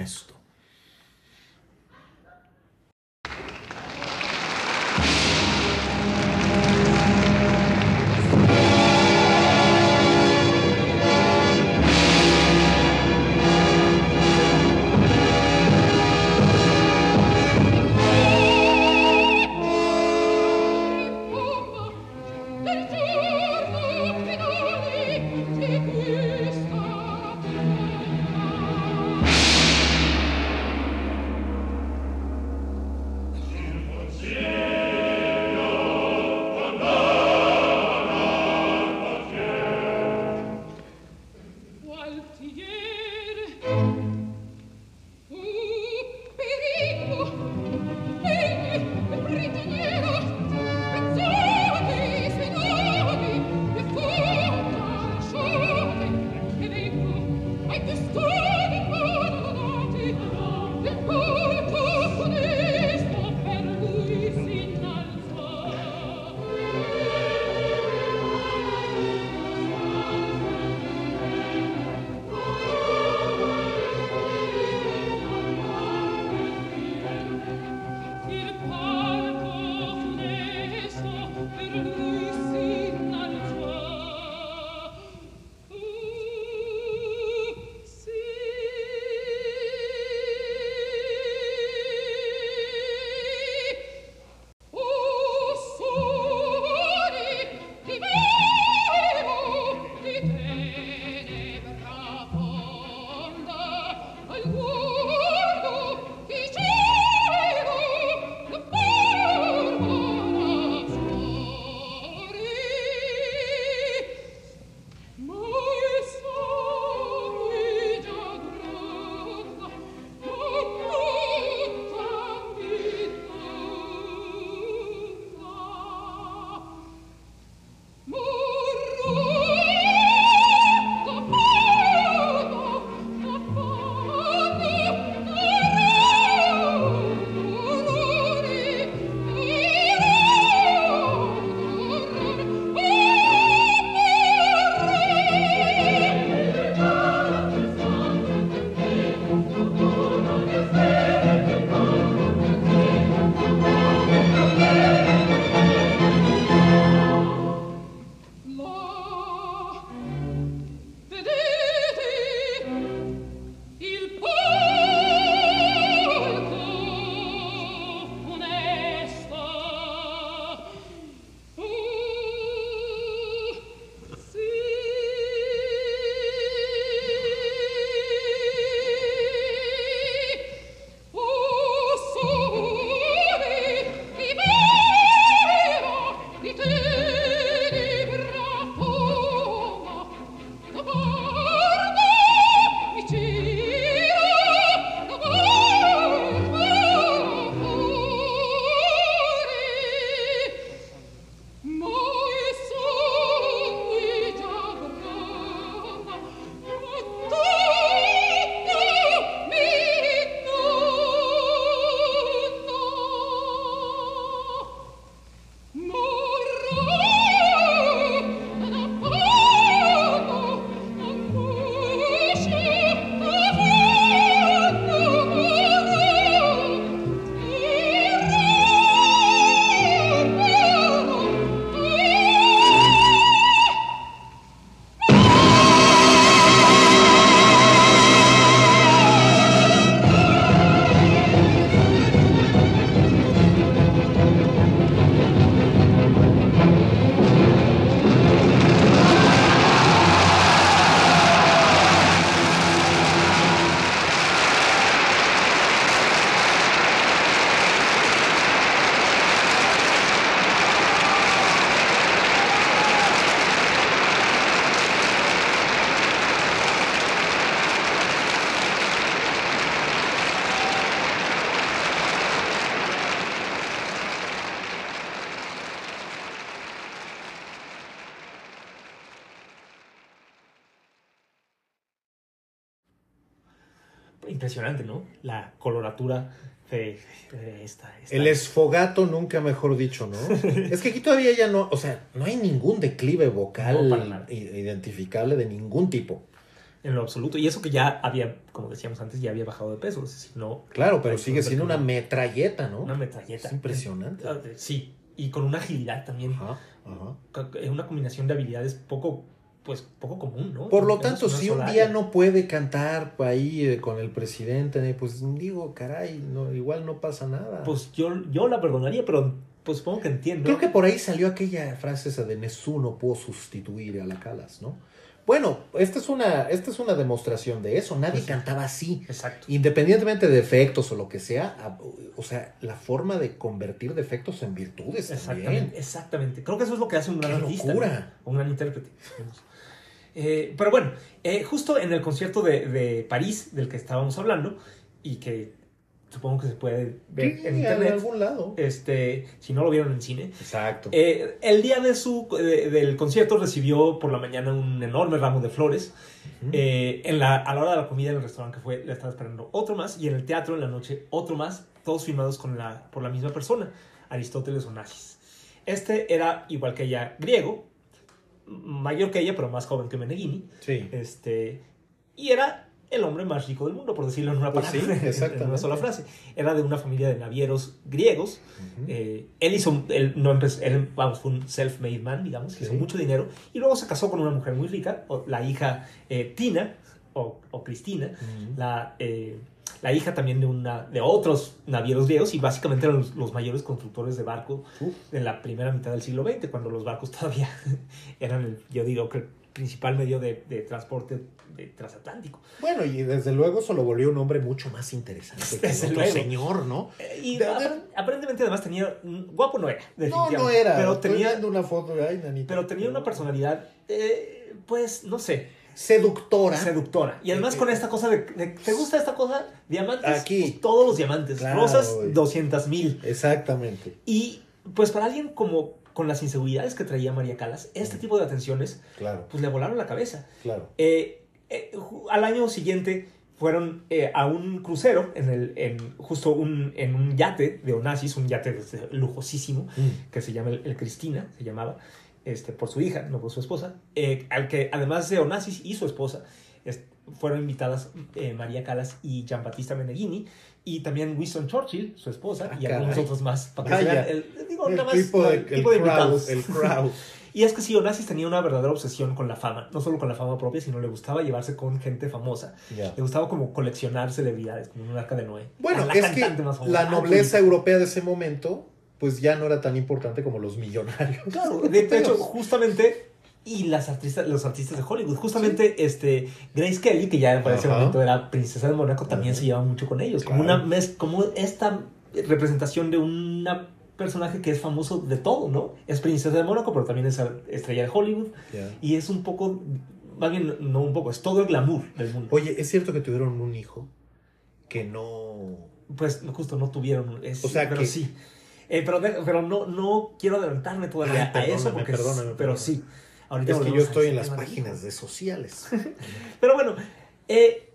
Speaker 2: La coloratura de, de esta, esta-
Speaker 1: El esfogato, nunca mejor dicho, ¿no? es que aquí todavía ya no, o sea, no hay ningún declive vocal
Speaker 2: No,
Speaker 1: identificable de ningún tipo.
Speaker 2: En lo absoluto. Y eso que ya había, como decíamos antes, ya había bajado de peso. No,
Speaker 1: Claro, pero sigue siendo una metralleta, ¿no?
Speaker 2: una metralleta.
Speaker 1: Es impresionante.
Speaker 2: Ah, Sí, y con una agilidad también.
Speaker 1: Ajá, ajá.
Speaker 2: Co- Una combinación de habilidades poco, pues, poco común, ¿no?
Speaker 1: Por lo tanto, si un día no puede cantar ahí eh, con el presidente, eh, pues digo, caray, no, igual no pasa nada.
Speaker 2: Pues yo, yo la perdonaría, pero pues supongo que entiendo.
Speaker 1: Creo que por ahí salió aquella frase esa de Nesú no puedo sustituir a la Calas, ¿no? Bueno, esta es una, esta es una demostración de eso. Nadie
Speaker 2: Pues
Speaker 1: cantaba así.
Speaker 2: Exacto.
Speaker 1: Independientemente de efectos o lo que sea, o sea, la forma de convertir defectos en virtudes
Speaker 2: Exactamente,
Speaker 1: también.
Speaker 2: exactamente. Creo que eso es lo que hace un gran
Speaker 1: ¡Qué
Speaker 2: artista.
Speaker 1: locura!
Speaker 2: ¿no? Un gran intérprete. Eh, pero bueno, eh, justo en el concierto de, de París, del que estábamos hablando, y que supongo que se puede ver
Speaker 1: Sí,
Speaker 2: en
Speaker 1: en
Speaker 2: internet,
Speaker 1: algún lado.
Speaker 2: este, si no lo vieron en cine,
Speaker 1: Exacto.
Speaker 2: Eh, el día de su, de- del concierto recibió por la mañana un enorme ramo de flores. Eh, en la, a la hora de la comida en el restaurante que fue, le estaba esperando otro más. Y en el teatro en la noche otro más. Todos firmados con la, por la misma persona, Aristóteles Onassis. Este era, igual que ella, griego. Mayor que ella, pero más joven que Meneghini.
Speaker 1: sí.
Speaker 2: Este, y era el hombre más rico del mundo, por decirlo en una
Speaker 1: Pues
Speaker 2: palabra,
Speaker 1: sí,
Speaker 2: en una sola frase. Era de una familia de navieros griegos.
Speaker 1: Ujú.
Speaker 2: Eh, él hizo, él no empezó, él, vamos, fue un self-made man, digamos,
Speaker 1: Sí.
Speaker 2: hizo mucho dinero y luego se casó con una mujer muy rica, la hija eh, Tina o, o Cristina, la, eh, la hija también de, una, de otros navieros griegos y básicamente eran los, los mayores constructores de barcos
Speaker 1: Uf.
Speaker 2: en la primera mitad del siglo XX, cuando los barcos todavía eran, el, yo digo que el principal medio de, de transporte de transatlántico.
Speaker 1: Bueno, y desde luego eso lo volvió un hombre mucho más interesante que
Speaker 2: Desde
Speaker 1: el otro señor, ¿no?
Speaker 2: Eh, Y
Speaker 1: De-
Speaker 2: aparentemente además tenía, guapo no era,
Speaker 1: No,
Speaker 2: definitivamente,
Speaker 1: no era.
Speaker 2: pero
Speaker 1: Estoy
Speaker 2: tenía,
Speaker 1: una foto de ay, nanita.
Speaker 2: pero tenía una personalidad, eh, pues, no sé,
Speaker 1: seductora.
Speaker 2: seductora. Y además
Speaker 1: Eh,
Speaker 2: con
Speaker 1: eh,
Speaker 2: esta cosa de, de- ¿te gusta esta cosa? Diamantes.
Speaker 1: Aquí.
Speaker 2: Pues, todos los diamantes.
Speaker 1: Claro,
Speaker 2: Rosas,
Speaker 1: güey.
Speaker 2: 200 mil.
Speaker 1: Exactamente.
Speaker 2: Y pues para alguien como con las inseguridades que traía María Calas, este tipo de atenciones,
Speaker 1: Claro,
Speaker 2: pues le volaron la cabeza.
Speaker 1: claro.
Speaker 2: Eh, eh, al año siguiente fueron eh, a un crucero, en el, en, justo un, en un yate de Onassis, un yate lujosísimo,
Speaker 1: Mm.
Speaker 2: que se llama el, el Cristina, se llamaba, este, por su hija, no por su esposa, eh, al que además de Onassis y su esposa, es- fueron invitadas eh, María Calas y Giambattista Meneghini, y también Winston Churchill, su esposa,
Speaker 1: Ah,
Speaker 2: y algunos
Speaker 1: caray.
Speaker 2: otros más. Para que vean el, digo,
Speaker 1: El
Speaker 2: más,
Speaker 1: tipo de,
Speaker 2: el
Speaker 1: el
Speaker 2: tipo de
Speaker 1: crowd, el crowd.
Speaker 2: Y es que sí, Onassis tenía una verdadera obsesión con la fama, no solo con la fama propia, sino le gustaba llevarse con gente famosa.
Speaker 1: Ya.
Speaker 2: Le gustaba como coleccionar celebridades, como en un arca de Noé.
Speaker 1: Bueno,
Speaker 2: La
Speaker 1: es que la
Speaker 2: Ah,
Speaker 1: nobleza europea de ese momento, pues ya no era tan importante como los millonarios.
Speaker 2: Claro, de, hecho, justamente, y las artistas, los artistas de Hollywood, justamente este, Grace Kelly, que ya para ese momento era princesa de Mónaco, también
Speaker 1: Ajá.
Speaker 2: se lleva mucho con ellos, como,
Speaker 1: Claro.
Speaker 2: una mez- como esta representación de un personaje que es famoso de todo, ¿no? Es princesa de Mónaco, pero también es estrella de Hollywood, y es un poco, más bien, no un poco, es todo el glamour del mundo.
Speaker 1: Oye, ¿es cierto que tuvieron un hijo que no...
Speaker 2: Pues justo no tuvieron, es-
Speaker 1: O sea
Speaker 2: pero
Speaker 1: que-
Speaker 2: sí. Eh, pero de- pero no, no quiero adelantarme todavía
Speaker 1: Ay,
Speaker 2: a
Speaker 1: perdóname,
Speaker 2: eso, porque es-
Speaker 1: perdóname,
Speaker 2: pero
Speaker 1: perdóname.
Speaker 2: sí. Ahorita
Speaker 1: Es que yo estoy en las páginas de sociales.
Speaker 2: Pero bueno, eh,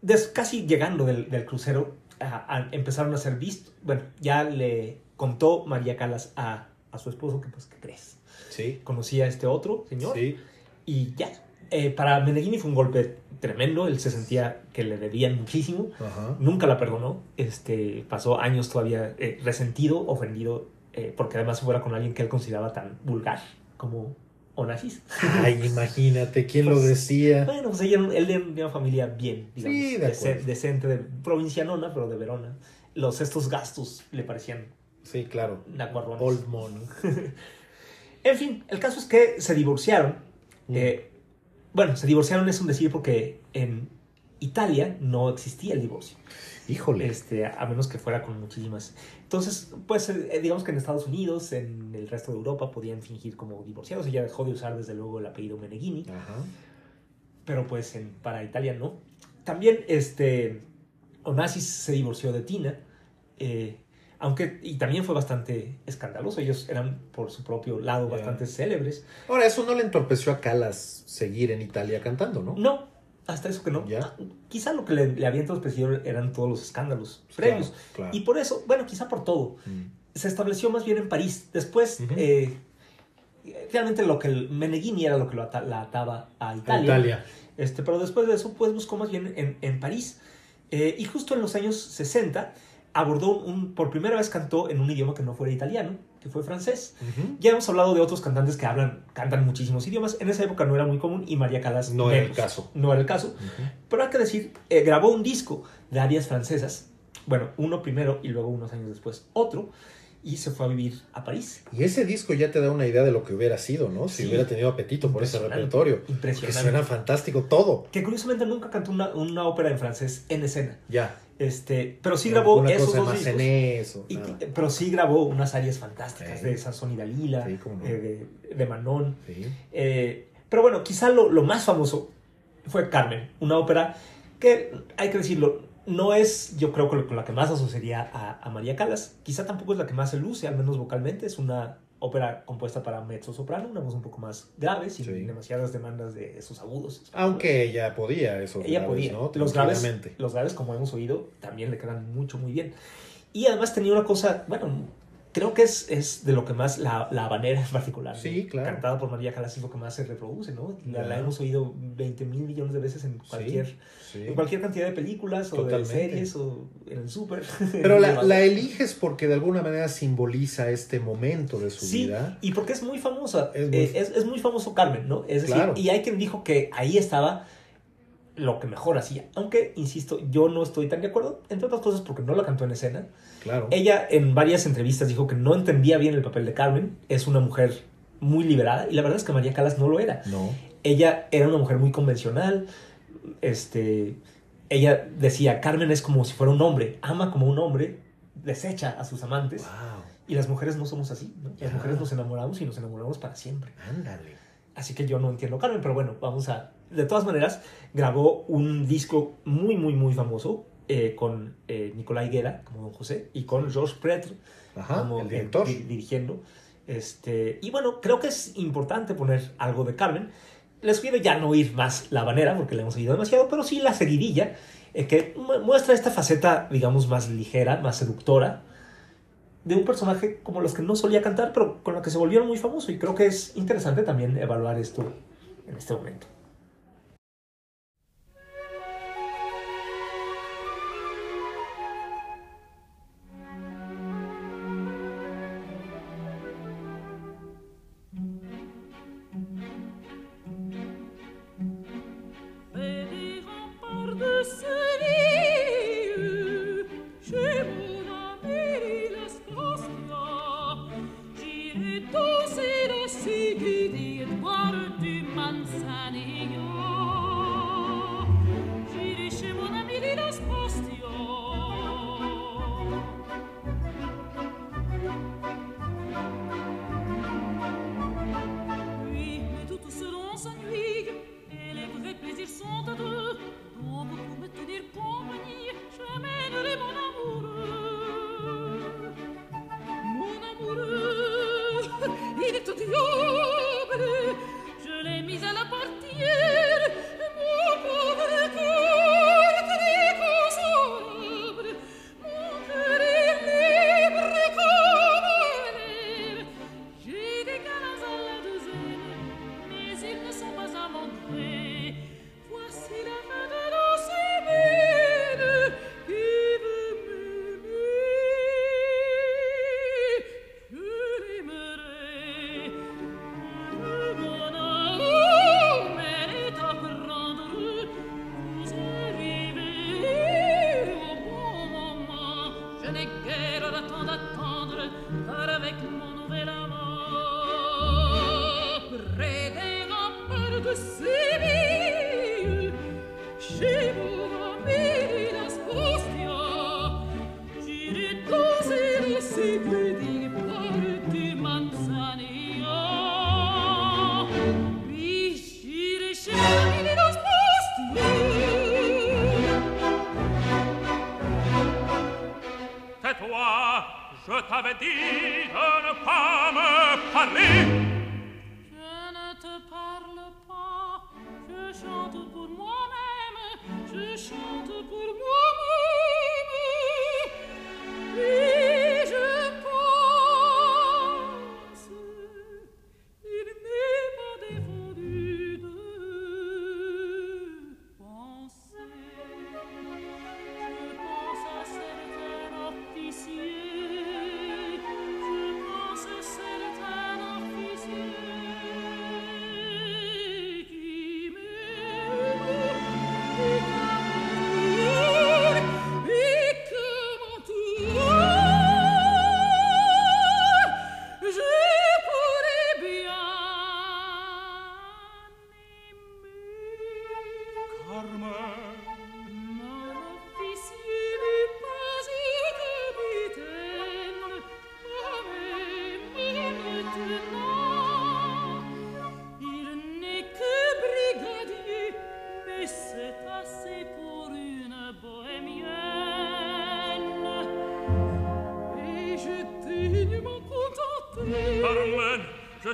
Speaker 2: des- casi llegando del, del crucero, a- a- empezaron a ser vistos. Bueno, ya le contó María Calas a, a su esposo que, pues, ¿qué crees?
Speaker 1: Sí,
Speaker 2: Conocía a este otro señor
Speaker 1: sí.
Speaker 2: y ya. Eh, para Meneghini fue un golpe tremendo, él se sentía que le debían muchísimo,
Speaker 1: Ajá.
Speaker 2: nunca la perdonó, este, pasó años todavía eh, resentido, ofendido, eh, porque además fuera con alguien que él consideraba tan vulgar como Onassis.
Speaker 1: Ay, imagínate, ¿quién lo
Speaker 2: Pues,
Speaker 1: decía?
Speaker 2: Bueno, pues ella, él de una familia bien, digamos,
Speaker 1: Sí, de
Speaker 2: decente, de, provincianona, pero de Verona. Los, estos gastos le parecían
Speaker 1: Sí, claro. Old money.
Speaker 2: En fin, el caso es que se divorciaron.
Speaker 1: Mm.
Speaker 2: Eh, bueno, se divorciaron es un decir porque en Italia no existía el divorcio.
Speaker 1: Híjole.
Speaker 2: Este, a menos que fuera con muchísimas. Entonces, pues digamos que en Estados Unidos, en el resto de Europa, podían fingir como divorciados. Ella dejó de usar desde luego el apellido Meneghini.
Speaker 1: Ajá.
Speaker 2: pero pues en, para Italia no. También este, Onassis se divorció de Tina, eh, aunque, y también fue bastante escandaloso, ellos eran por su propio lado bastante célebres.
Speaker 1: Ahora, eso no le entorpeció a Calas seguir en Italia cantando, ¿no?
Speaker 2: No, hasta eso que no.
Speaker 1: Ya.
Speaker 2: Ah, Quizá lo que le, le había entorpecido eran todos los escándalos previos.
Speaker 1: Claro, claro.
Speaker 2: Y por eso, bueno, quizá por todo,
Speaker 1: Mm.
Speaker 2: se estableció más bien en París. Después, eh, realmente lo que el Meneghini era lo que lo ata- la ataba a Italia.
Speaker 1: Italia.
Speaker 2: Este, pero después de eso, pues buscó más bien en, en París. Eh, y justo en los años 60 abordó un, por primera vez cantó en un idioma que no fuera italiano, que fue francés.
Speaker 1: Ujú.
Speaker 2: Ya hemos hablado de otros cantantes que hablan, cantan muchísimos idiomas. En esa época no era muy común y María Calas
Speaker 1: No era el
Speaker 2: menos.
Speaker 1: caso.
Speaker 2: No era el caso.
Speaker 1: Ujú.
Speaker 2: Pero hay que decir, eh, grabó un disco de arias francesas. Bueno, uno primero y luego unos años después otro. Y se fue a vivir a París.
Speaker 1: Y ese disco ya te da una idea de lo que hubiera sido, ¿no? Si
Speaker 2: Sí.
Speaker 1: hubiera tenido apetito por ese
Speaker 2: Impresionante.
Speaker 1: repertorio. Que
Speaker 2: Impresionante.
Speaker 1: suena fantástico todo.
Speaker 2: Que curiosamente nunca cantó una, una ópera en francés en escena.
Speaker 1: Ya.
Speaker 2: Este, pero sí grabó esos dos discos.
Speaker 1: eso.
Speaker 2: Y- pero sí grabó unas áreas fantásticas
Speaker 1: Sí.
Speaker 2: de Sansón y Dalila,
Speaker 1: Sí, cómo no.
Speaker 2: eh, de, de Manon.
Speaker 1: Sí.
Speaker 2: Eh, pero bueno, quizá lo, lo más famoso fue Carmen, una ópera que, hay que decirlo, no es, yo creo, con con la que más asociaría a, a María Calas. Quizá tampoco es la que más se luce, al menos vocalmente. Es una ópera compuesta para mezzo soprano, una voz un poco más grave, sin
Speaker 1: Sí.
Speaker 2: demasiadas demandas de esos agudos.
Speaker 1: Aunque ella podía eso.
Speaker 2: Ella podía.
Speaker 1: ¿no?
Speaker 2: Los graves, los graves, como hemos oído, también le quedan mucho, muy bien. Y además tenía una cosa, bueno, creo que es, es de lo que más, la, la habanera en particular,
Speaker 1: Sí, claro.
Speaker 2: cantada por María Calas es lo que más se reproduce, ¿no? La, hemos oído 20 mil millones de veces en cualquier,
Speaker 1: Sí.
Speaker 2: en cualquier cantidad de películas o
Speaker 1: Totalmente.
Speaker 2: de series o en el súper.
Speaker 1: Pero la, la eliges porque de alguna manera simboliza este momento de su
Speaker 2: Sí,
Speaker 1: vida.
Speaker 2: y porque es muy famosa.
Speaker 1: Es muy-
Speaker 2: muy, es, es muy famoso Carmen, ¿no? Es decir,
Speaker 1: Claro.
Speaker 2: y hay quien dijo que ahí estaba lo que mejor hacía. Aunque, insisto, yo no estoy tan de acuerdo, entre otras cosas porque no la cantó en escena.
Speaker 1: Claro.
Speaker 2: Ella en varias entrevistas dijo que no entendía bien el papel de Carmen. Es una mujer muy liberada y la verdad es que María Calas no lo era.
Speaker 1: No.
Speaker 2: Ella era una mujer muy convencional. Este, ella decía, Carmen es como si fuera un hombre, ama como un hombre, desecha a sus amantes.
Speaker 1: Wow.
Speaker 2: Y las mujeres no somos así. ¿no? Las mujeres nos enamoramos y nos enamoramos para siempre.
Speaker 1: Ándale.
Speaker 2: Así que yo no entiendo Carmen, pero bueno, vamos a... De todas maneras, grabó un disco muy, muy, muy famoso eh, con eh, Nicolás Higuera, como Don José, y con Georges Pretre,
Speaker 1: Ajá.
Speaker 2: como
Speaker 1: el
Speaker 2: eh,
Speaker 1: director.
Speaker 2: di- dirigiendo. Este, y bueno, creo que es importante poner algo de Carmen. Les pido ya no oír más la banera, porque la hemos oído demasiado, pero sí la seguidilla, eh, que mu- muestra esta faceta, digamos, más ligera, más seductora, de un personaje como los que no solía cantar, pero con la que se volvieron muy famoso. Y creo que es interesante también evaluar esto en este momento.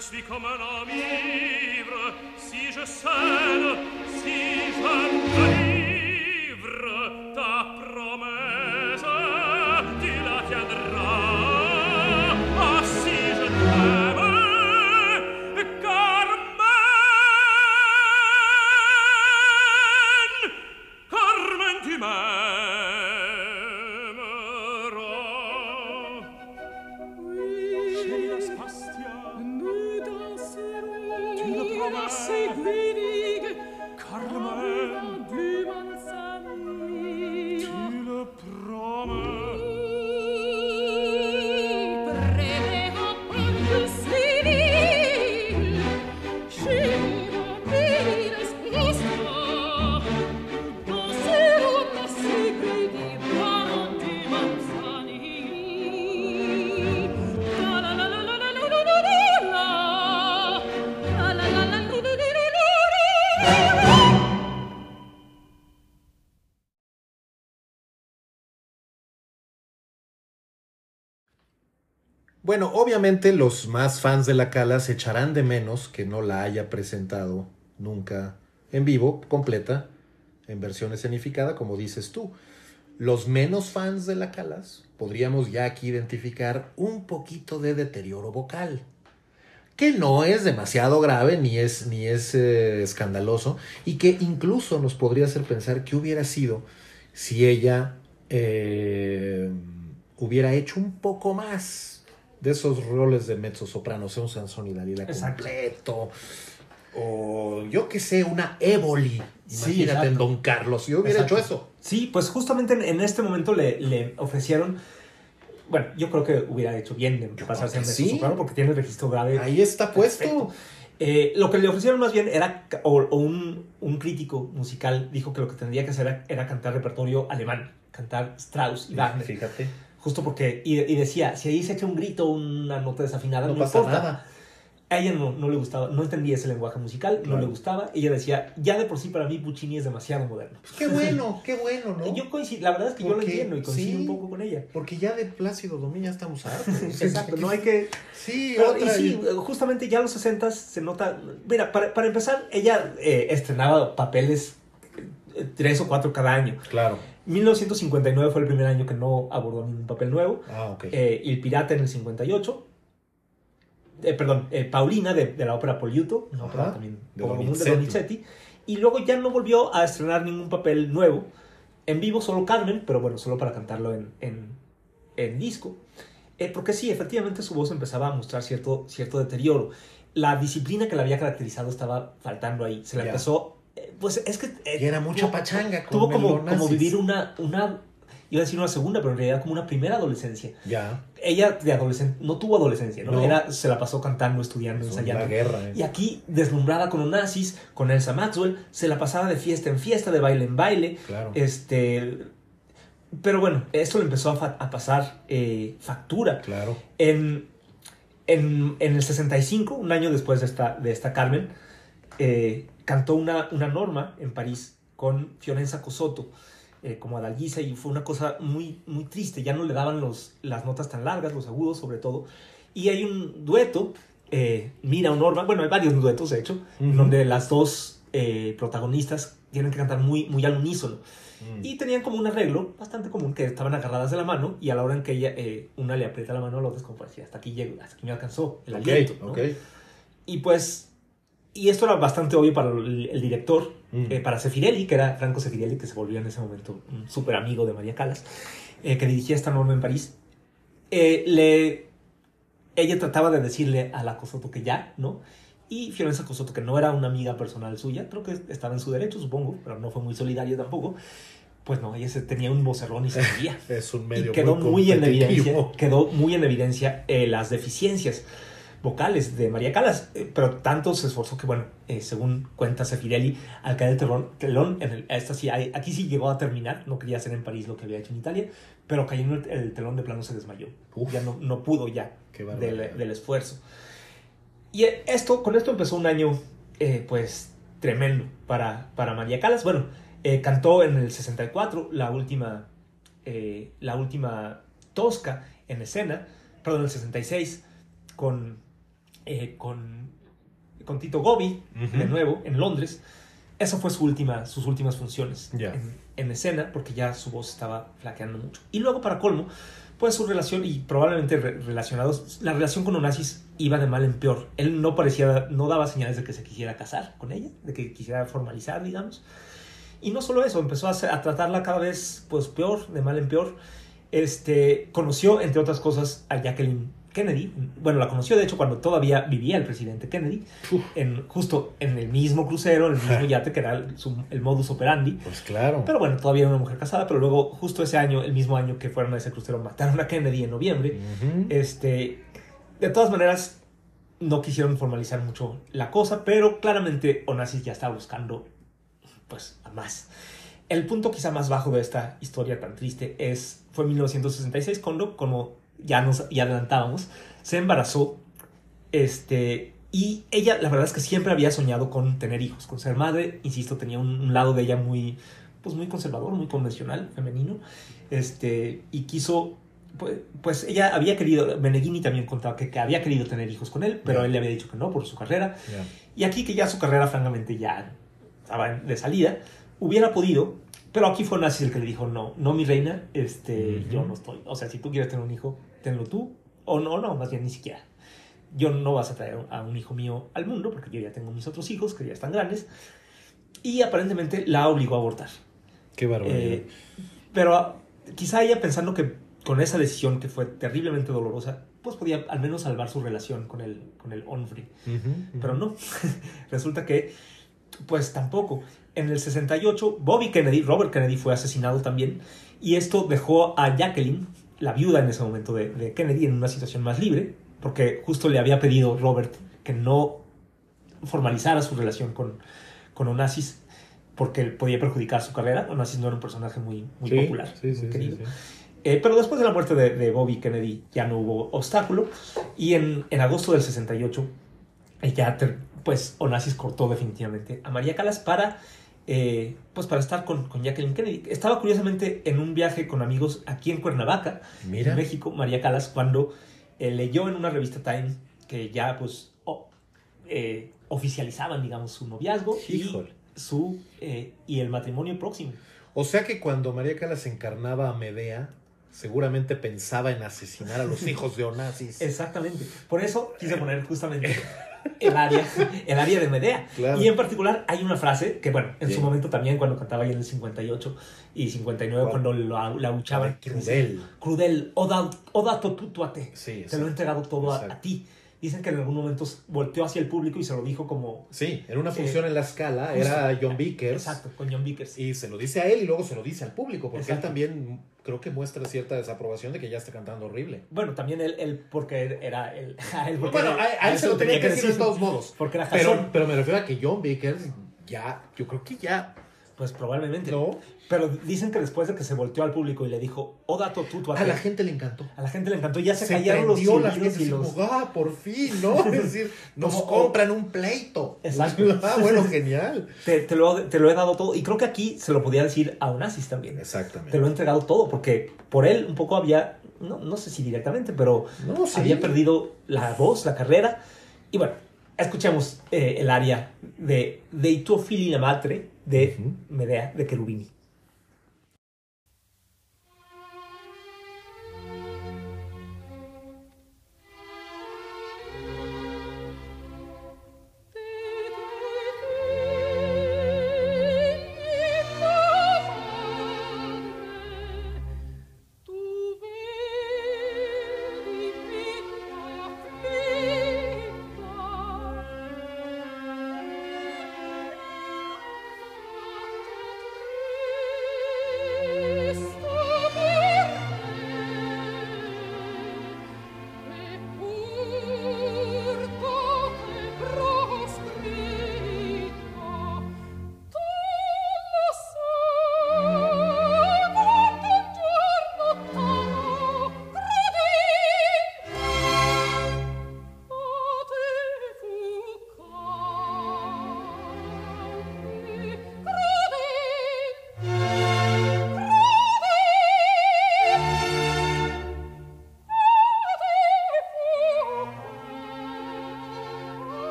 Speaker 3: Christi an army.
Speaker 1: Bueno, obviamente los más fans de la Cala se echarán de menos que no la haya presentado nunca en vivo, completa, en versión escenificada, como dices tú. Los menos fans de la Calas podríamos ya aquí identificar un poquito de deterioro vocal, que no es demasiado grave ni es, ni es eh, escandaloso y que incluso nos podría hacer pensar que hubiera sido si ella eh, hubiera hecho un poco más de esos roles de mezzo soprano, sea un Sansón y Dalila completo. O yo que sé, una Éboli.
Speaker 2: Sí,
Speaker 1: Imagínate en. Don Carlos. Yo hubiera
Speaker 2: Exacto.
Speaker 1: hecho eso.
Speaker 2: Sí, pues justamente en, este momento le, le ofrecieron. Bueno, yo creo que hubiera hecho bien de pasarse a mezzo
Speaker 1: sí.
Speaker 2: soprano porque tiene el registro grave.
Speaker 1: Ahí está puesto.
Speaker 2: Perfecto. Eh, lo que le ofrecieron más bien era, o, o un, un crítico musical dijo que lo que tendría que hacer era, era cantar repertorio alemán, cantar Strauss y Wagner.
Speaker 1: Fíjate.
Speaker 2: Justo porque, y, y decía, si ahí se echa un grito, una nota desafinada,
Speaker 1: No
Speaker 2: no,
Speaker 1: pasa
Speaker 2: importa.
Speaker 1: nada.
Speaker 2: A ella no, no le gustaba, no entendía ese lenguaje musical, no le gustaba. Ella decía, ya de por sí para mí Puccini es demasiado moderno.
Speaker 1: Pues qué bueno, qué bueno, ¿no?
Speaker 2: Yo coincido, la verdad es que yo lo entiendo y coincido
Speaker 1: sí.
Speaker 2: un poco con ella.
Speaker 1: Porque ya de Plácido Domingo ya estamos hartos.
Speaker 2: Exacto, no hay que...
Speaker 1: Sí,
Speaker 2: Pero, y sí, justamente ya en los 60 se nota... Mira, para, para empezar, ella eh, estrenaba papeles eh, tres o cuatro cada año.
Speaker 1: Claro.
Speaker 2: 1959 fue el primer año que no abordó ningún papel nuevo.
Speaker 1: Ah, ok.
Speaker 2: Eh, El Pirata en el 58. Eh, perdón, eh, Paulina de, de la ópera Poliuto, una
Speaker 1: Ajá,
Speaker 2: ópera también
Speaker 1: de Donizetti.
Speaker 2: Y luego ya no volvió a estrenar ningún papel nuevo. En vivo solo Carmen, pero bueno, solo para cantarlo en, en, en disco. Porque sí, efectivamente su voz empezaba a mostrar cierto, cierto deterioro. La disciplina que la había caracterizado estaba faltando ahí. Se la
Speaker 1: Ya.
Speaker 2: empezó... pues es que... eh,
Speaker 1: Y era mucha pachanga.
Speaker 2: Tuvo como, como vivir una, una... Iba a decir una segunda, pero en realidad como una primera adolescencia
Speaker 1: Ya.
Speaker 2: ella de adolescente no tuvo adolescencia, ¿no?
Speaker 1: No.
Speaker 2: Era, se la pasó cantando, estudiando,
Speaker 1: Es
Speaker 2: ensayando.
Speaker 1: guerra. eh.
Speaker 2: Y aquí, deslumbrada con los nazis, con Elsa Maxwell, se la pasaba de fiesta en fiesta, de baile en baile.
Speaker 1: Claro.
Speaker 2: Este. Pero bueno, esto le empezó a pasar eh, factura.
Speaker 1: Claro.
Speaker 2: En, en, en el 65, un año después de esta, de esta Carmen, eh, cantó una, una norma en París con Fiorenza Cosotto eh, como Adalgisa y fue una cosa muy, muy triste. Ya no le daban los, las notas tan largas, los agudos sobre todo. Y hay un dueto, eh, Mira o Norma, bueno, hay varios duetos de hecho,
Speaker 1: Ujú.
Speaker 2: donde las dos eh, protagonistas tienen que cantar muy, muy al unísono.
Speaker 1: Mm.
Speaker 2: Y tenían como un arreglo bastante común, que estaban agarradas de la mano y a la hora en que ella, eh, una le aprieta la mano a la otra es como decir, hasta aquí llego, hasta aquí me alcanzó el
Speaker 1: Ok,
Speaker 2: aliento. ¿no?
Speaker 1: ok.
Speaker 2: Y pues, y esto era bastante obvio para el, el director,
Speaker 1: Mm.
Speaker 2: eh, para Sefirelli, que era Franco Sefirelli, que se volvió en ese momento un súper amigo de María Calas, eh, que dirigía esta norma en París. Eh, le, ella trataba de decirle a la Cosoto que ya, ¿no? Y Fiorenza Cosoto, que no era una amiga personal suya, creo que estaba en su derecho, supongo, pero no fue muy solidaria tampoco. Pues no, ella se, tenía un vocerrón y se veía
Speaker 1: Es un
Speaker 2: y
Speaker 1: medio
Speaker 2: quedó muy, en
Speaker 1: competitivo.
Speaker 2: evidencia, quedó muy en evidencia eh, las deficiencias vocales de María Calas, eh, pero tanto se esforzó que, bueno, eh, según cuenta Sefirelli, al caer el telón, telón en el- esta sí, aquí sí llegó a terminar, no quería hacer en París lo que había hecho en Italia, pero cayendo el, el telón de plano se desmayó,
Speaker 1: Uf.
Speaker 2: ya no, no pudo ya del, del esfuerzo. Y eh, esto, con esto empezó un año, eh, pues, tremendo para, para María Calas. Bueno, cantó en el 64 la última, la última Tosca en escena, perdón, en el 66, con, eh, con, con Tito Gobi, de nuevo, en Londres. Esa fue su última, sus últimas funciones en, en escena, porque ya su voz estaba flaqueando mucho. Y luego, para colmo, pues su relación, y probablemente re- relacionados, la relación con Onassis iba de mal en peor. Él no parecía, no daba señales de que se quisiera casar con ella, de que quisiera formalizar, digamos. Y no solo eso, empezó a, a tratarla cada vez pues peor, de mal en peor. Este, conoció, entre otras cosas, a Jacqueline Kennedy. Bueno, la conoció, de hecho, cuando todavía vivía el presidente Kennedy,
Speaker 1: Uf.
Speaker 2: en, justo en el mismo crucero, en el mismo yate, que era el, su- el modus operandi.
Speaker 1: Pues claro.
Speaker 2: Pero bueno, todavía era una mujer casada, pero luego, justo ese año, el mismo año que fueron a ese crucero, mataron a Kennedy en noviembre. Este, de todas maneras, no quisieron formalizar mucho la cosa, pero claramente Onassis ya estaba buscando, pues, a más. El punto quizá más bajo de esta historia tan triste es, fue en 1966 cuando, como ya nos ya adelantábamos, se embarazó, este, y ella, la verdad es que siempre había soñado con tener hijos, con ser madre, insisto, tenía un, un lado de ella muy, pues, muy conservador, muy convencional, femenino, este, y quiso pues, pues ella había querido, Meneghini también contaba que, que había querido tener hijos con él, pero él le había dicho que no por su carrera.
Speaker 1: Ya.
Speaker 2: Y aquí que ya su carrera francamente ya estaba de salida, hubiera podido, pero aquí fue Onassis el que le dijo, no, no mi reina, este, yo no estoy. O sea, si tú quieres tener un hijo, tenlo tú, o no, no, más bien ni siquiera. Yo no vas a traer a un hijo mío al mundo, porque yo ya tengo mis otros hijos, que ya están grandes. Y aparentemente la obligó a abortar.
Speaker 1: Qué barbaridad.
Speaker 2: Eh, pero ah, quizá ella pensando que con esa decisión que fue terriblemente dolorosa, pues podía al menos salvar su relación con el, con el Onfrey.
Speaker 1: Ujú, ujú.
Speaker 2: Pero no, resulta que pues tampoco. En el 68, Bobby Kennedy, Robert Kennedy fue asesinado también y esto dejó a Jacqueline, la viuda en ese momento de, de Kennedy, en una situación más libre, porque justo le había pedido Robert que no formalizara su relación con, con Onassis porque podía perjudicar su carrera. Onassis no era un personaje muy, muy
Speaker 1: Sí,
Speaker 2: popular,
Speaker 1: sí, sí,
Speaker 2: querido. Eh, pero después de la muerte de, de Bobby Kennedy ya no hubo obstáculo y en, en agosto del 68 eh, ya ter- pues Onassis cortó definitivamente a María Calas para eh, pues para estar con, con Jacqueline Kennedy. Estaba curiosamente en un viaje con amigos aquí en Cuernavaca,
Speaker 1: Mira.
Speaker 2: en México, María Calas, cuando eh, leyó en una revista Time que ya pues eh, oficializaban digamos su noviazgo
Speaker 1: Híjole.
Speaker 2: y su y el matrimonio próximo.
Speaker 1: O sea que cuando María Calas encarnaba a Medea, seguramente pensaba en asesinar a los hijos de Onassis.
Speaker 2: Exactamente. Por eso quise poner justamente el área, el área de Medea.
Speaker 1: Claro.
Speaker 2: Y en particular hay una frase que, bueno, en
Speaker 1: Sí.
Speaker 2: su momento también cuando cantaba ahí en el 58 y 59
Speaker 1: ¿Cuál?
Speaker 2: cuando lo, la abuchaban.
Speaker 1: A ver, crudel.
Speaker 2: Crudel. Oda, oda totutuate.
Speaker 1: Sí,
Speaker 2: Te lo he entregado todo a ti. Dicen que en algún momento volteó hacia el público y se lo dijo como...
Speaker 1: Sí, en una función
Speaker 2: Eh,
Speaker 1: en la escala, era John Vickers.
Speaker 2: Exacto, con John Vickers.
Speaker 1: Y se lo dice a él y luego se lo dice al público, porque
Speaker 2: Exacto.
Speaker 1: él también creo que muestra cierta desaprobación de que ya está cantando horrible.
Speaker 2: Bueno, también él, él porque era él. él porque
Speaker 1: Bueno,
Speaker 2: era-
Speaker 1: a, él se lo tenía que decir de todos modos.
Speaker 2: Porque era
Speaker 1: Pero, pero me refiero a que John Vickers ya, yo creo que ya,
Speaker 2: Pues probablemente.
Speaker 1: ¿no?
Speaker 2: Pero dicen que después de que se volteó al público y le dijo, Oda totutuate.
Speaker 1: A la gente le encantó.
Speaker 2: A la gente le encantó, ya se,
Speaker 1: Se
Speaker 2: callaron los
Speaker 1: prendió la
Speaker 2: silbidos
Speaker 1: gente
Speaker 2: y los...
Speaker 1: como, ah, por fin, ¿no? Es decir, nos
Speaker 2: Como-
Speaker 1: compran un pleito.
Speaker 2: Exacto.
Speaker 1: Ah, bueno, genial.
Speaker 2: Te, te lo, te lo he dado todo. Y creo que aquí se lo podía decir a Onassis también.
Speaker 1: Exactamente.
Speaker 2: Te lo he entregado todo, porque por él un poco había, no, no sé si directamente, pero
Speaker 1: No, sí.
Speaker 2: había perdido la voz, la carrera. Y bueno, escuchemos eh, el aria de De tuo fili la matre de. Medea de Cherubini.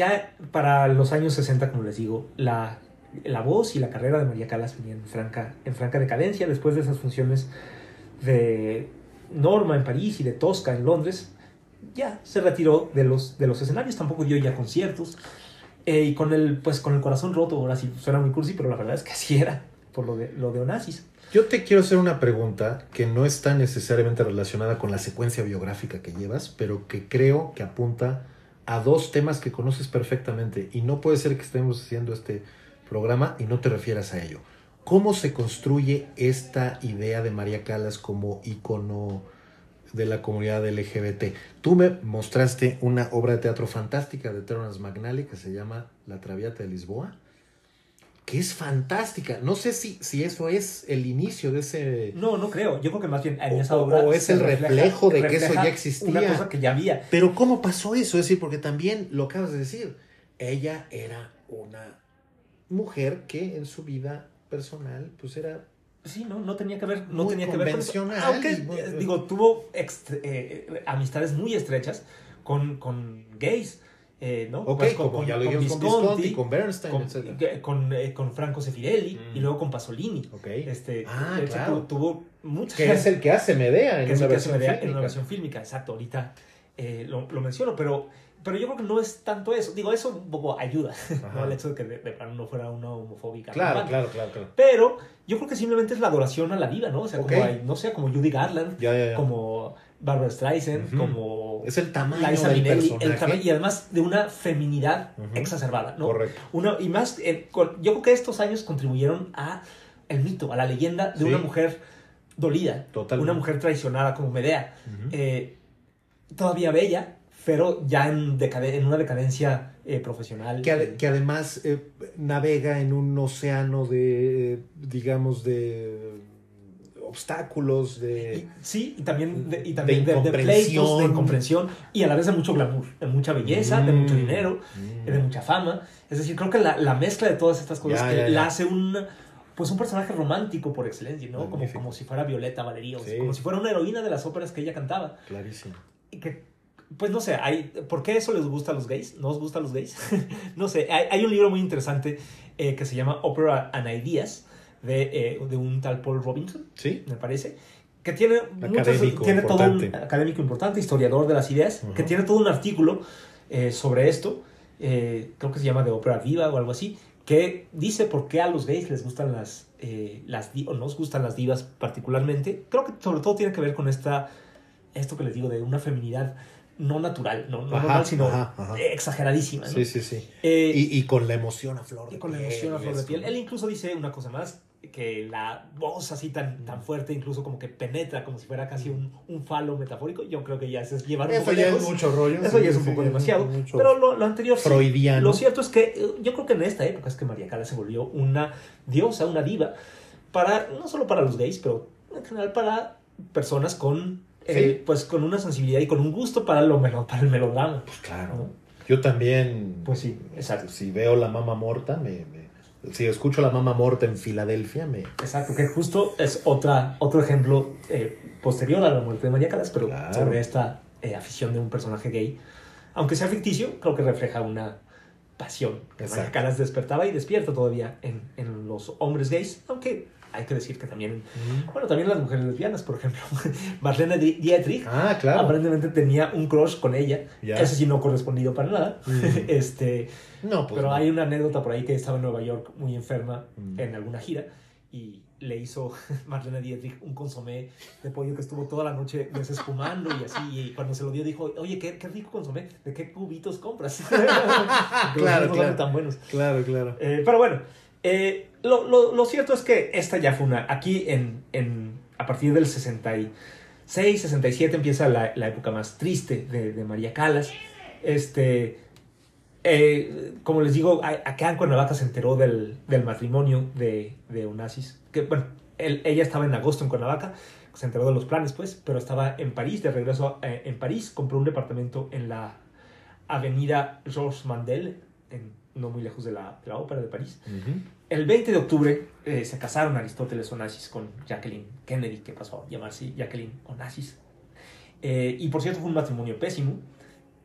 Speaker 2: Ya para los años 60, como les digo, la, la voz y la carrera de María Calas venían en franca, en franca decadencia después de esas funciones de Norma en París y de Tosca en Londres. Ya se retiró de los, de los escenarios, tampoco dio ya conciertos. Eh, y con el, pues, con el corazón roto, ahora sí suena muy cursi, pero la verdad es que así era, por lo de, lo de Onassis.
Speaker 1: Yo te quiero hacer una pregunta que no está necesariamente relacionada con la secuencia biográfica que llevas, pero que creo que apunta a dos temas que conoces perfectamente y no puede ser que estemos haciendo este programa y no te refieras a ello. ¿Cómo se construye esta idea de María Calas como icono de la comunidad LGBT? Tú me mostraste una obra de teatro fantástica de Terence McNally que se llama La Traviata de Lisboa que es fantástica. No sé si, si eso es el inicio de ese...
Speaker 2: No, no creo. Yo creo que más bien en
Speaker 1: O-
Speaker 2: esa obra...
Speaker 1: o es el reflejo de que eso ya existía.
Speaker 2: Una cosa que ya había.
Speaker 1: Pero ¿cómo pasó eso? Es decir, porque también lo acabas de decir, ella era una mujer que en su vida personal, pues era...
Speaker 2: Sí, no, no tenía que ver, no
Speaker 1: Muy
Speaker 2: tenía que ver con eso.
Speaker 1: convencional
Speaker 2: Aunque,
Speaker 1: muy-
Speaker 2: eh, digo, tuvo ext- eh, amistades muy estrechas con, con gays, eh, ¿no?
Speaker 1: Ok,
Speaker 2: Pues
Speaker 1: como ya lo dijimos con Visconti, con Bernstein,
Speaker 2: con,
Speaker 1: etc.
Speaker 2: con, eh, con Franco Sefirelli
Speaker 1: Mm.
Speaker 2: y luego con Pasolini.
Speaker 1: Ok.
Speaker 2: Este,
Speaker 1: Ah,
Speaker 2: hecho,
Speaker 1: claro.
Speaker 2: tu- tuvo muchas
Speaker 1: Que es el que hace Medea en
Speaker 2: que
Speaker 1: una versión
Speaker 2: Medea en
Speaker 1: fílmica.
Speaker 2: una versión fílmica, exacto, ahorita eh, lo, lo menciono, pero, pero yo creo que no es tanto eso, digo, eso un poco ayuda. ¿no? el hecho de que de, de plano no fuera una homofóbica.
Speaker 1: Claro, claro, claro, claro.
Speaker 2: Pero yo creo que simplemente es la adoración a la vida, ¿no? O sea,
Speaker 1: Ok.
Speaker 2: como hay, no sé, como Judy Garland,
Speaker 1: Ya, ya, ya.
Speaker 2: como Barbara Streisand, como
Speaker 1: Es el tamaño
Speaker 2: Liza
Speaker 1: del
Speaker 2: el tama- y además de una feminidad exacerbada, ¿no?
Speaker 1: Correcto.
Speaker 2: Una, y más, eh, con- yo creo que estos años contribuyeron a el mito, a la leyenda de
Speaker 1: Sí.
Speaker 2: una mujer dolida,
Speaker 1: Totalmente.
Speaker 2: una mujer traicionada como Medea, eh, todavía bella, pero ya en, en una decadencia eh, profesional.
Speaker 1: que, ade- que además navega en un océano de, digamos, de obstáculos, de...
Speaker 2: Sí, y también de, y
Speaker 1: De
Speaker 2: también de, de
Speaker 1: incomprensión.
Speaker 2: pleitos, de incomprensión y a la vez de mucho glamour, de mucha belleza, de
Speaker 1: Mm.
Speaker 2: mucho dinero,
Speaker 1: Mm.
Speaker 2: de mucha fama. Es decir, creo que la, la mezcla de todas estas cosas
Speaker 1: Ya,
Speaker 2: que
Speaker 1: ya, ya.
Speaker 2: la hace un, pues un personaje romántico por excelencia, ¿no? Como, como si fuera Violeta Valerio,
Speaker 1: Sí.
Speaker 2: como si fuera una heroína de las óperas que ella cantaba.
Speaker 1: Clarísimo.
Speaker 2: Y que, pues no sé, hay, ¿por qué eso les gusta a los gays? ¿No os gusta a los gays? no sé, hay, hay un libro muy interesante eh, que se llama Opera and Ideas de, eh, de un tal Paul Robinson
Speaker 1: ¿Sí?
Speaker 2: me parece, que tiene,
Speaker 1: Académico
Speaker 2: tiene todo un académico importante, historiador de las ideas,
Speaker 1: Ujú.
Speaker 2: que tiene todo un artículo eh, sobre esto, eh, creo que se llama de ópera viva o algo así, que dice por qué a los gays les gustan las, eh, las o nos gustan las divas particularmente. Creo que sobre todo tiene que ver con esta, esto que les digo, de una feminidad no natural, no, no
Speaker 1: Ajá,
Speaker 2: normal, sino
Speaker 1: ajá, ajá.
Speaker 2: exageradísima. ¿no?
Speaker 1: Sí, sí, sí.
Speaker 2: Eh,
Speaker 1: Y, y con la emoción a flor de
Speaker 2: y con la
Speaker 1: piel
Speaker 2: emoción a flor de piel. Él incluso dice una cosa más, que la voz así tan, tan fuerte, incluso como que penetra, como si fuera casi un, un falo metafórico. Yo creo que ya es llevar un
Speaker 1: Eso
Speaker 2: poco
Speaker 1: ya es
Speaker 2: lejos.
Speaker 1: mucho rollo.
Speaker 2: Eso
Speaker 1: sí,
Speaker 2: ya es un
Speaker 1: sí,
Speaker 2: poco
Speaker 1: sí,
Speaker 2: demasiado.
Speaker 1: mucho
Speaker 2: Pero lo, lo anterior sí.
Speaker 1: freudiano.
Speaker 2: Lo cierto es que eh, yo creo que en esta época es que María Cala se volvió una diosa, una diva, para, no solo para los gays, pero en general para personas con, eh,
Speaker 1: Sí.
Speaker 2: pues, con una sensibilidad y con un gusto para, lo, melo- para el melodrama.
Speaker 1: Pues claro.
Speaker 2: ¿no?
Speaker 1: Yo también.
Speaker 2: Pues sí, exacto.
Speaker 1: Si veo la mama morta, me, me- si escucho la mama morta en Filadelfia, me.
Speaker 2: Exacto, que justo es otra, otro ejemplo eh, posterior a la muerte de María Calas, pero
Speaker 1: Claro.
Speaker 2: sobre esta eh, afición de un personaje gay. Aunque sea ficticio, creo que refleja una pasión que María
Speaker 1: Exacto.
Speaker 2: Calas despertaba y despierta todavía en, en los hombres gays, aunque hay que decir que también, bueno, también las mujeres lesbianas, por ejemplo. Marlene Di- Dietrich
Speaker 1: Ah, claro.
Speaker 2: aparentemente tenía un crush con ella,
Speaker 1: Ya.
Speaker 2: ese sí no correspondido para nada.
Speaker 1: Mm.
Speaker 2: este,
Speaker 1: No, pues.
Speaker 2: pero
Speaker 1: no.
Speaker 2: hay una anécdota por ahí que estaba en Nueva York muy enferma
Speaker 1: Mm.
Speaker 2: en alguna gira y le hizo Marlene Dietrich un consomé de pollo que estuvo toda la noche desespumando y así. Y cuando se lo dio dijo, oye, qué, qué rico consomé, ¿de qué cubitos compras?
Speaker 1: Claro, claro.
Speaker 2: tan buenos.
Speaker 1: Claro, claro.
Speaker 2: Eh, pero bueno, eh, lo, lo- lo cierto es que esta ya fue una... Aquí en, en, a partir del 66, 67 empieza la, la época más triste de, de María Calas. Este, eh, como les digo, a- acá en Cuernavaca se enteró del, del matrimonio de, de Onassis. Que, bueno, él- ella estaba en agosto en Cuernavaca, se enteró de los planes, pues, pero estaba en París, de regreso eh, en París, compró un departamento en la avenida Georges Mandel, en- no muy lejos de la, de la ópera de París. El 20 de octubre eh, se casaron Aristóteles Onassis con Jacqueline Kennedy, que pasó a llamarse Jacqueline Onassis. Eh, y por cierto, fue un matrimonio pésimo.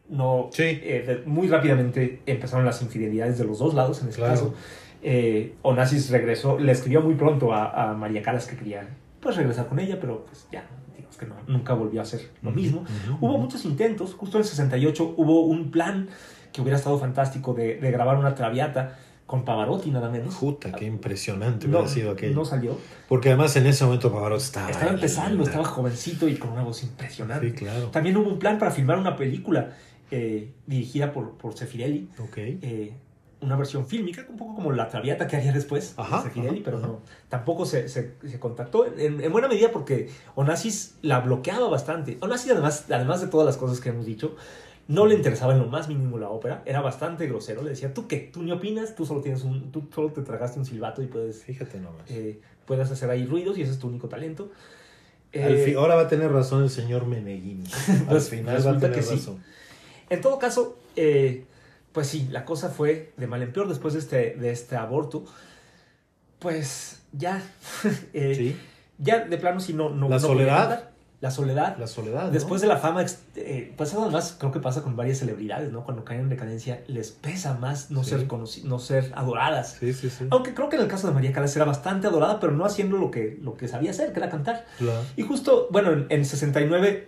Speaker 2: No
Speaker 1: Sí.
Speaker 2: eh, de- muy rápidamente empezaron las infidelidades de los dos lados en ese
Speaker 1: Claro.
Speaker 2: caso. Eh, Onassis regresó, le escribió muy pronto a, a María Calas que quería pues regresar con ella, pero pues ya, digamos que no, nunca volvió a hacer lo mismo.
Speaker 1: Ujú,
Speaker 2: Hubo
Speaker 1: ujú.
Speaker 2: muchos intentos, justo en el 68 hubo un plan que hubiera estado fantástico de, de grabar una traviata con Pavarotti nada menos.
Speaker 1: Puta, qué impresionante
Speaker 2: no,
Speaker 1: hubiera sido aquello.
Speaker 2: no salió.
Speaker 1: Porque además en ese momento Pavarotti estaba...
Speaker 2: Estaba empezando, estaba jovencito y con una voz impresionante.
Speaker 1: Sí, claro.
Speaker 2: También hubo un plan para filmar una película eh, dirigida por, por Sefirelli, eh, una versión fílmica, un poco como la Traviata que haría después
Speaker 1: Ajá,
Speaker 2: de Sefirelli,
Speaker 1: ajá,
Speaker 2: pero
Speaker 1: ajá.
Speaker 2: no, tampoco se, se- se contactó, en, en buena medida porque Onassis la bloqueaba bastante. Onassis, además, además de todas las cosas que hemos dicho, no le interesaba en lo más mínimo la ópera, era bastante grosero, le decía, ¿tú qué? ¿Tú ni opinas? Tú solo, tienes un, tú solo te tragaste un silbato y puedes,
Speaker 1: Fíjate nomás.
Speaker 2: eh, puedes hacer ahí ruidos y ese es tu único talento.
Speaker 1: Al
Speaker 2: Eh,
Speaker 1: fi- ahora va a tener razón el señor Meneghini. Al
Speaker 2: Pues,
Speaker 1: final va a tener
Speaker 2: que sí. En todo caso, eh, pues sí, la cosa fue de mal en peor después de este, de este aborto. Pues ya, eh,
Speaker 1: Sí.
Speaker 2: ya de plano sí no... no
Speaker 1: La
Speaker 2: no
Speaker 1: soledad.
Speaker 2: La soledad.
Speaker 1: La soledad. ¿no?
Speaker 2: Después de la fama, eh, pues además creo que pasa con varias celebridades, ¿no? Cuando caen en decadencia les pesa más no
Speaker 1: Sí.
Speaker 2: ser no ser adoradas.
Speaker 1: Sí, sí, sí.
Speaker 2: Aunque creo que en el caso de María Callas era bastante adorada, pero no haciendo lo que, lo que sabía hacer, que era cantar.
Speaker 1: Claro.
Speaker 2: Y justo, bueno, en, en 69,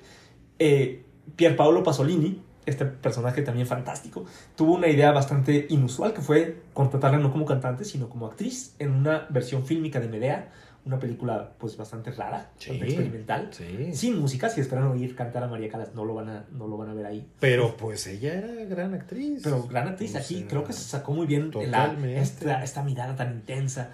Speaker 2: eh, Pierpaolo Pasolini, este personaje también fantástico, tuvo una idea bastante inusual que fue contratarla no como cantante, sino como actriz en una versión fílmica de Medea, una película pues bastante rara,
Speaker 1: Sí.
Speaker 2: bastante experimental.
Speaker 1: Sí.
Speaker 2: Sin música, si esperan oír cantar a María Calas, no lo van a, no lo van a ver ahí.
Speaker 1: Pero pues ella era gran actriz.
Speaker 2: Pero gran actriz aquí, creo que se sacó muy bien la-
Speaker 1: totalmente.
Speaker 2: esta, esta mirada tan intensa.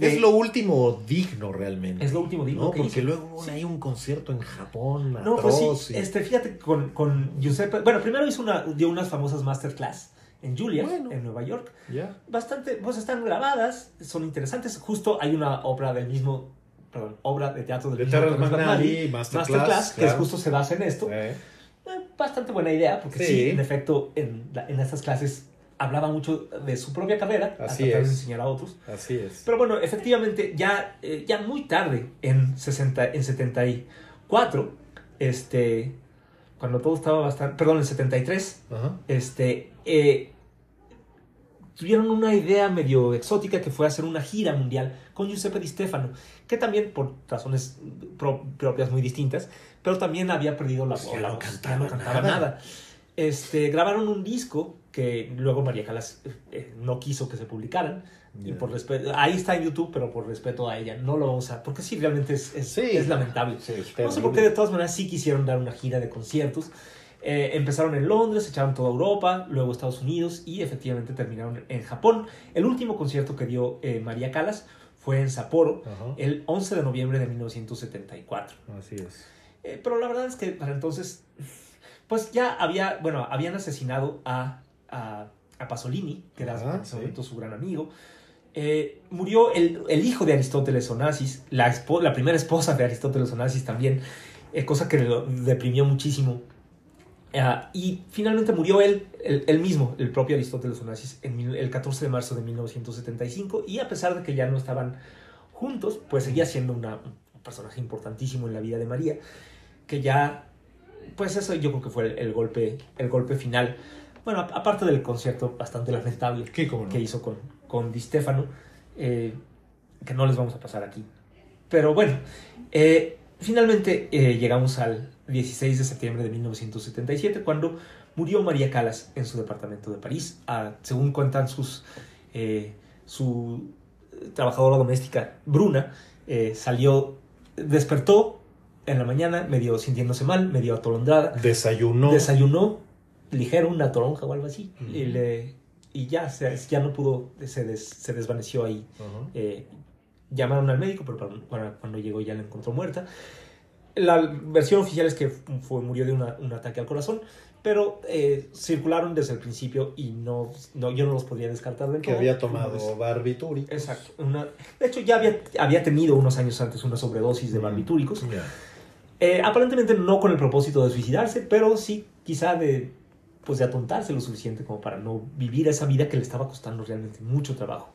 Speaker 1: Es lo último digno realmente.
Speaker 2: Es lo último digno
Speaker 1: No,
Speaker 2: que
Speaker 1: porque
Speaker 2: hizo.
Speaker 1: luego hay un concierto en Japón.
Speaker 2: No, pues sí,
Speaker 1: y-
Speaker 2: este, fíjate, con, con Giuseppe, bueno, primero hizo una, dio unas famosas masterclass en
Speaker 1: Bueno.
Speaker 2: en Nueva York,
Speaker 1: Ya.
Speaker 2: bastante, pues están grabadas, son interesantes, justo hay una obra del mismo, perdón, obra de teatro del
Speaker 1: De
Speaker 2: mismo
Speaker 1: McNally, Masterclass,
Speaker 2: Masterclass, que es
Speaker 1: claro.
Speaker 2: justo se basa en esto,
Speaker 1: Eh,
Speaker 2: Eh, bastante buena idea, porque sí,
Speaker 1: Sí.
Speaker 2: en efecto, en, en estas clases hablaba mucho de su propia carrera, a
Speaker 1: Así
Speaker 2: tratar de
Speaker 1: es.
Speaker 2: enseñar a otros,
Speaker 1: así es.
Speaker 2: pero bueno, efectivamente, ya, eh, ya muy tarde, en, 60, en 74, este, cuando todo estaba bastante, perdón, en 73,
Speaker 1: Ajá.
Speaker 2: este, eh, tuvieron una idea medio exótica que fue hacer una gira mundial con Giuseppe Di Stefano, que también por razones pro- propias muy distintas, pero también había perdido la,
Speaker 1: Pues ya
Speaker 2: la
Speaker 1: no
Speaker 2: voz,
Speaker 1: cantaba
Speaker 2: no cantaba
Speaker 1: nada.
Speaker 2: nada. Este, grabaron un disco que luego María Calas eh, eh, no quiso que se publicaran. Y por respeto, ahí está en YouTube, pero por respeto a ella, no lo vamos a. Porque sí, realmente es, es,
Speaker 1: Sí.
Speaker 2: es lamentable.
Speaker 1: Sí, es
Speaker 2: No sé por qué, de todas maneras, sí quisieron dar una gira de conciertos. Eh, empezaron en Londres, echaron toda Europa, luego Estados Unidos y efectivamente terminaron en Japón. El último concierto que dio eh, María Calas fue en Sapporo
Speaker 1: Ajá.
Speaker 2: el 11 de noviembre de 1974.
Speaker 1: Así es.
Speaker 2: Eh, pero la verdad es que para entonces, pues ya había, bueno, habían asesinado a, a, a Pasolini, que era
Speaker 1: Ajá,
Speaker 2: en ese
Speaker 1: sí.
Speaker 2: momento su gran amigo. Eh, murió el, el hijo de Aristóteles Onassis, la, la primera esposa de Aristóteles Onassis también, eh, cosa que lo deprimió muchísimo. Ah, y finalmente murió él, él, él mismo, el propio Aristóteles Onassis, en el 14 de marzo de 1975. Y a pesar de que ya no estaban juntos, pues seguía siendo una- un personaje importantísimo en la vida de María, que ya, pues eso yo creo que fue el, el golpe, el golpe final. Bueno, a- aparte del concierto bastante lamentable que hizo con, con Di Stefano, eh, que no les vamos a pasar aquí. Pero bueno, eh, finalmente eh, llegamos al 16 de septiembre de 1977, cuando murió María Calas en su departamento de París. Ah, según cuentan sus, su trabajadora doméstica, Bruna, salió, despertó en la mañana, medio sintiéndose mal, medio atolondrada,
Speaker 1: Desayunó.
Speaker 2: desayunó ligero, una toronja o algo así, y, le- y ya, se- ya no pudo, se, des- se desvaneció ahí. Eh, llamaron al médico, pero para- para- cuando llegó ya la encontró muerta. La versión oficial es que fue, murió de una- un ataque al corazón, pero eh, circularon desde el principio y no, no, yo no los podía descartar del
Speaker 1: Que
Speaker 2: todo.
Speaker 1: había tomado barbitúricos.
Speaker 2: Exacto. Una- de hecho, ya había, había tenido unos años antes una sobredosis de
Speaker 1: Mm.
Speaker 2: barbitúricos. Eh, aparentemente no con el propósito de suicidarse, pero sí quizá de, pues de atontarse lo suficiente como para no vivir esa vida que le estaba costando realmente mucho trabajo.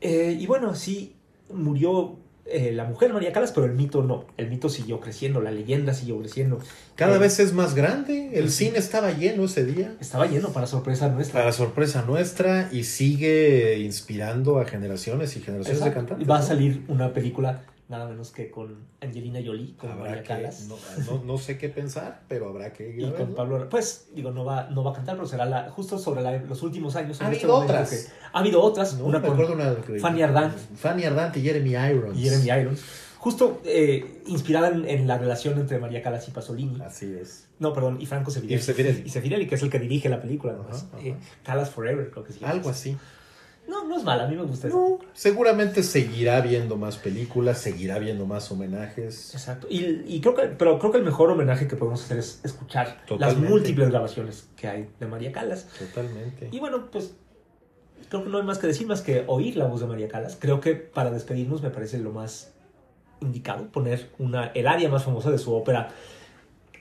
Speaker 2: Eh, y bueno, sí, murió eh, la mujer María Calas, pero el mito no. El mito siguió creciendo, la leyenda siguió creciendo.
Speaker 1: Cada
Speaker 2: Eh,
Speaker 1: vez es más grande. El cine estaba lleno ese día.
Speaker 2: Estaba lleno para sorpresa nuestra.
Speaker 1: Para sorpresa nuestra y sigue inspirando a generaciones y generaciones de cantantes.
Speaker 2: Va a salir una película nada menos que con Angelina Jolie, con
Speaker 1: Habrá
Speaker 2: María
Speaker 1: que-
Speaker 2: Calas.
Speaker 1: no, no- no sé qué pensar, pero habrá que
Speaker 2: Y con. Pablo, pues digo, no va, no va a cantar, pero será la, justo sobre la- los últimos años.
Speaker 1: Ha
Speaker 2: este
Speaker 1: habido otras.
Speaker 2: que- ha habido otras,
Speaker 1: No,
Speaker 2: una
Speaker 1: me acuerdo una que-
Speaker 2: Fanny Ardant.
Speaker 1: Fanny Ardant y Jeremy Irons.
Speaker 2: y Jeremy Irons. Justo eh, inspirada en, en la relación entre María Calas y Pasolini.
Speaker 1: Así es.
Speaker 2: No, perdón, y Franco Sefirelli.
Speaker 1: Y Sefirelli.
Speaker 2: Y Sefirelli, que es el que dirige la película, además.
Speaker 1: Ajá, ajá.
Speaker 2: Eh, Calas Forever, creo que sí.
Speaker 1: Algo así.
Speaker 2: No, no es mala, a mí me gusta eso.
Speaker 1: No, seguramente seguirá viendo más películas, seguirá viendo más homenajes.
Speaker 2: Exacto. Y, y creo que, pero creo que el mejor homenaje que podemos hacer es escuchar las múltiples grabaciones que hay de María Calas.
Speaker 1: Totalmente.
Speaker 2: Y bueno, pues creo que no hay más que decir más que oír la voz de María Calas. Creo que para despedirnos me parece lo más indicado poner una, el área más famosa de su ópera,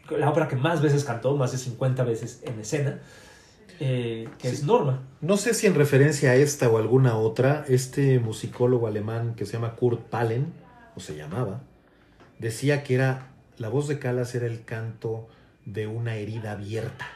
Speaker 2: la ópera que más veces cantó, más de 50 veces en escena, eh, que es Norma.
Speaker 1: No sé si en referencia a esta o alguna otra, este musicólogo alemán que se llama Kurt Palen, o se llamaba, decía que era la voz de Calas era el canto de una herida abierta.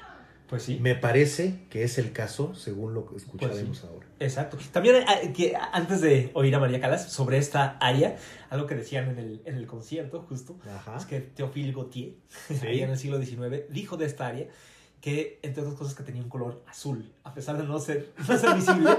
Speaker 2: Pues sí.
Speaker 1: Me parece que es el caso, según lo que escucharemos
Speaker 2: Pues
Speaker 1: ahora.
Speaker 2: Exacto. También eh, que antes de oír a María Calas sobre esta área, algo que decían en el, en el concierto justo,
Speaker 1: Ajá.
Speaker 2: es que Théophile Gautier,
Speaker 1: Sí.
Speaker 2: en el siglo XIX, dijo de esta área que, entre otras cosas, que tenía un color azul, a pesar de no ser, no ser visible,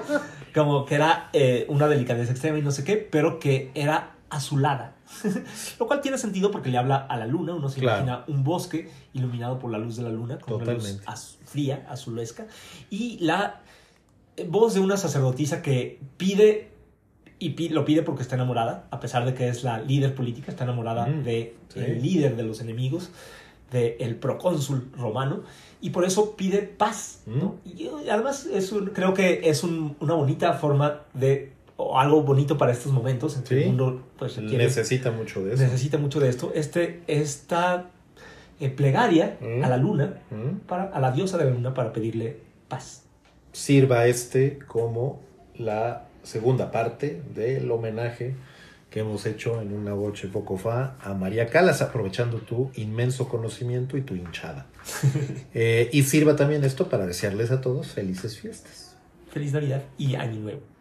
Speaker 2: como que era eh, una delicadeza extrema y no sé qué, pero que era azulada. Lo cual tiene sentido porque le habla a la luna, uno se
Speaker 1: Claro.
Speaker 2: imagina un bosque iluminado por la luz de la luna, con una luz az- fría, azulesca, y la eh, voz de una sacerdotisa que pide y lo pide porque está enamorada, a pesar de que es la líder política, está enamorada
Speaker 1: Mm,
Speaker 2: de
Speaker 1: sí.
Speaker 2: el líder de los enemigos, del procónsul romano, y por eso pide paz. ¿no?
Speaker 1: Mm.
Speaker 2: Y yo, además es un- creo que es un- una bonita forma de, o algo bonito para estos momentos en que
Speaker 1: Sí.
Speaker 2: el mundo pues, requiere-
Speaker 1: Necesita mucho de eso.
Speaker 2: necesita mucho de esto. Este, esta eh, plegaria
Speaker 1: Mm.
Speaker 2: a la luna,
Speaker 1: ¿Mm?
Speaker 2: para, a la diosa de la luna, para pedirle paz.
Speaker 1: Sirva este como la segunda parte del homenaje que hemos hecho en una voce poco fa a María Calas, aprovechando tu inmenso conocimiento y tu hinchada. Eh, y sirva también esto para desearles a todos felices fiestas.
Speaker 2: Feliz Navidad y Año Nuevo.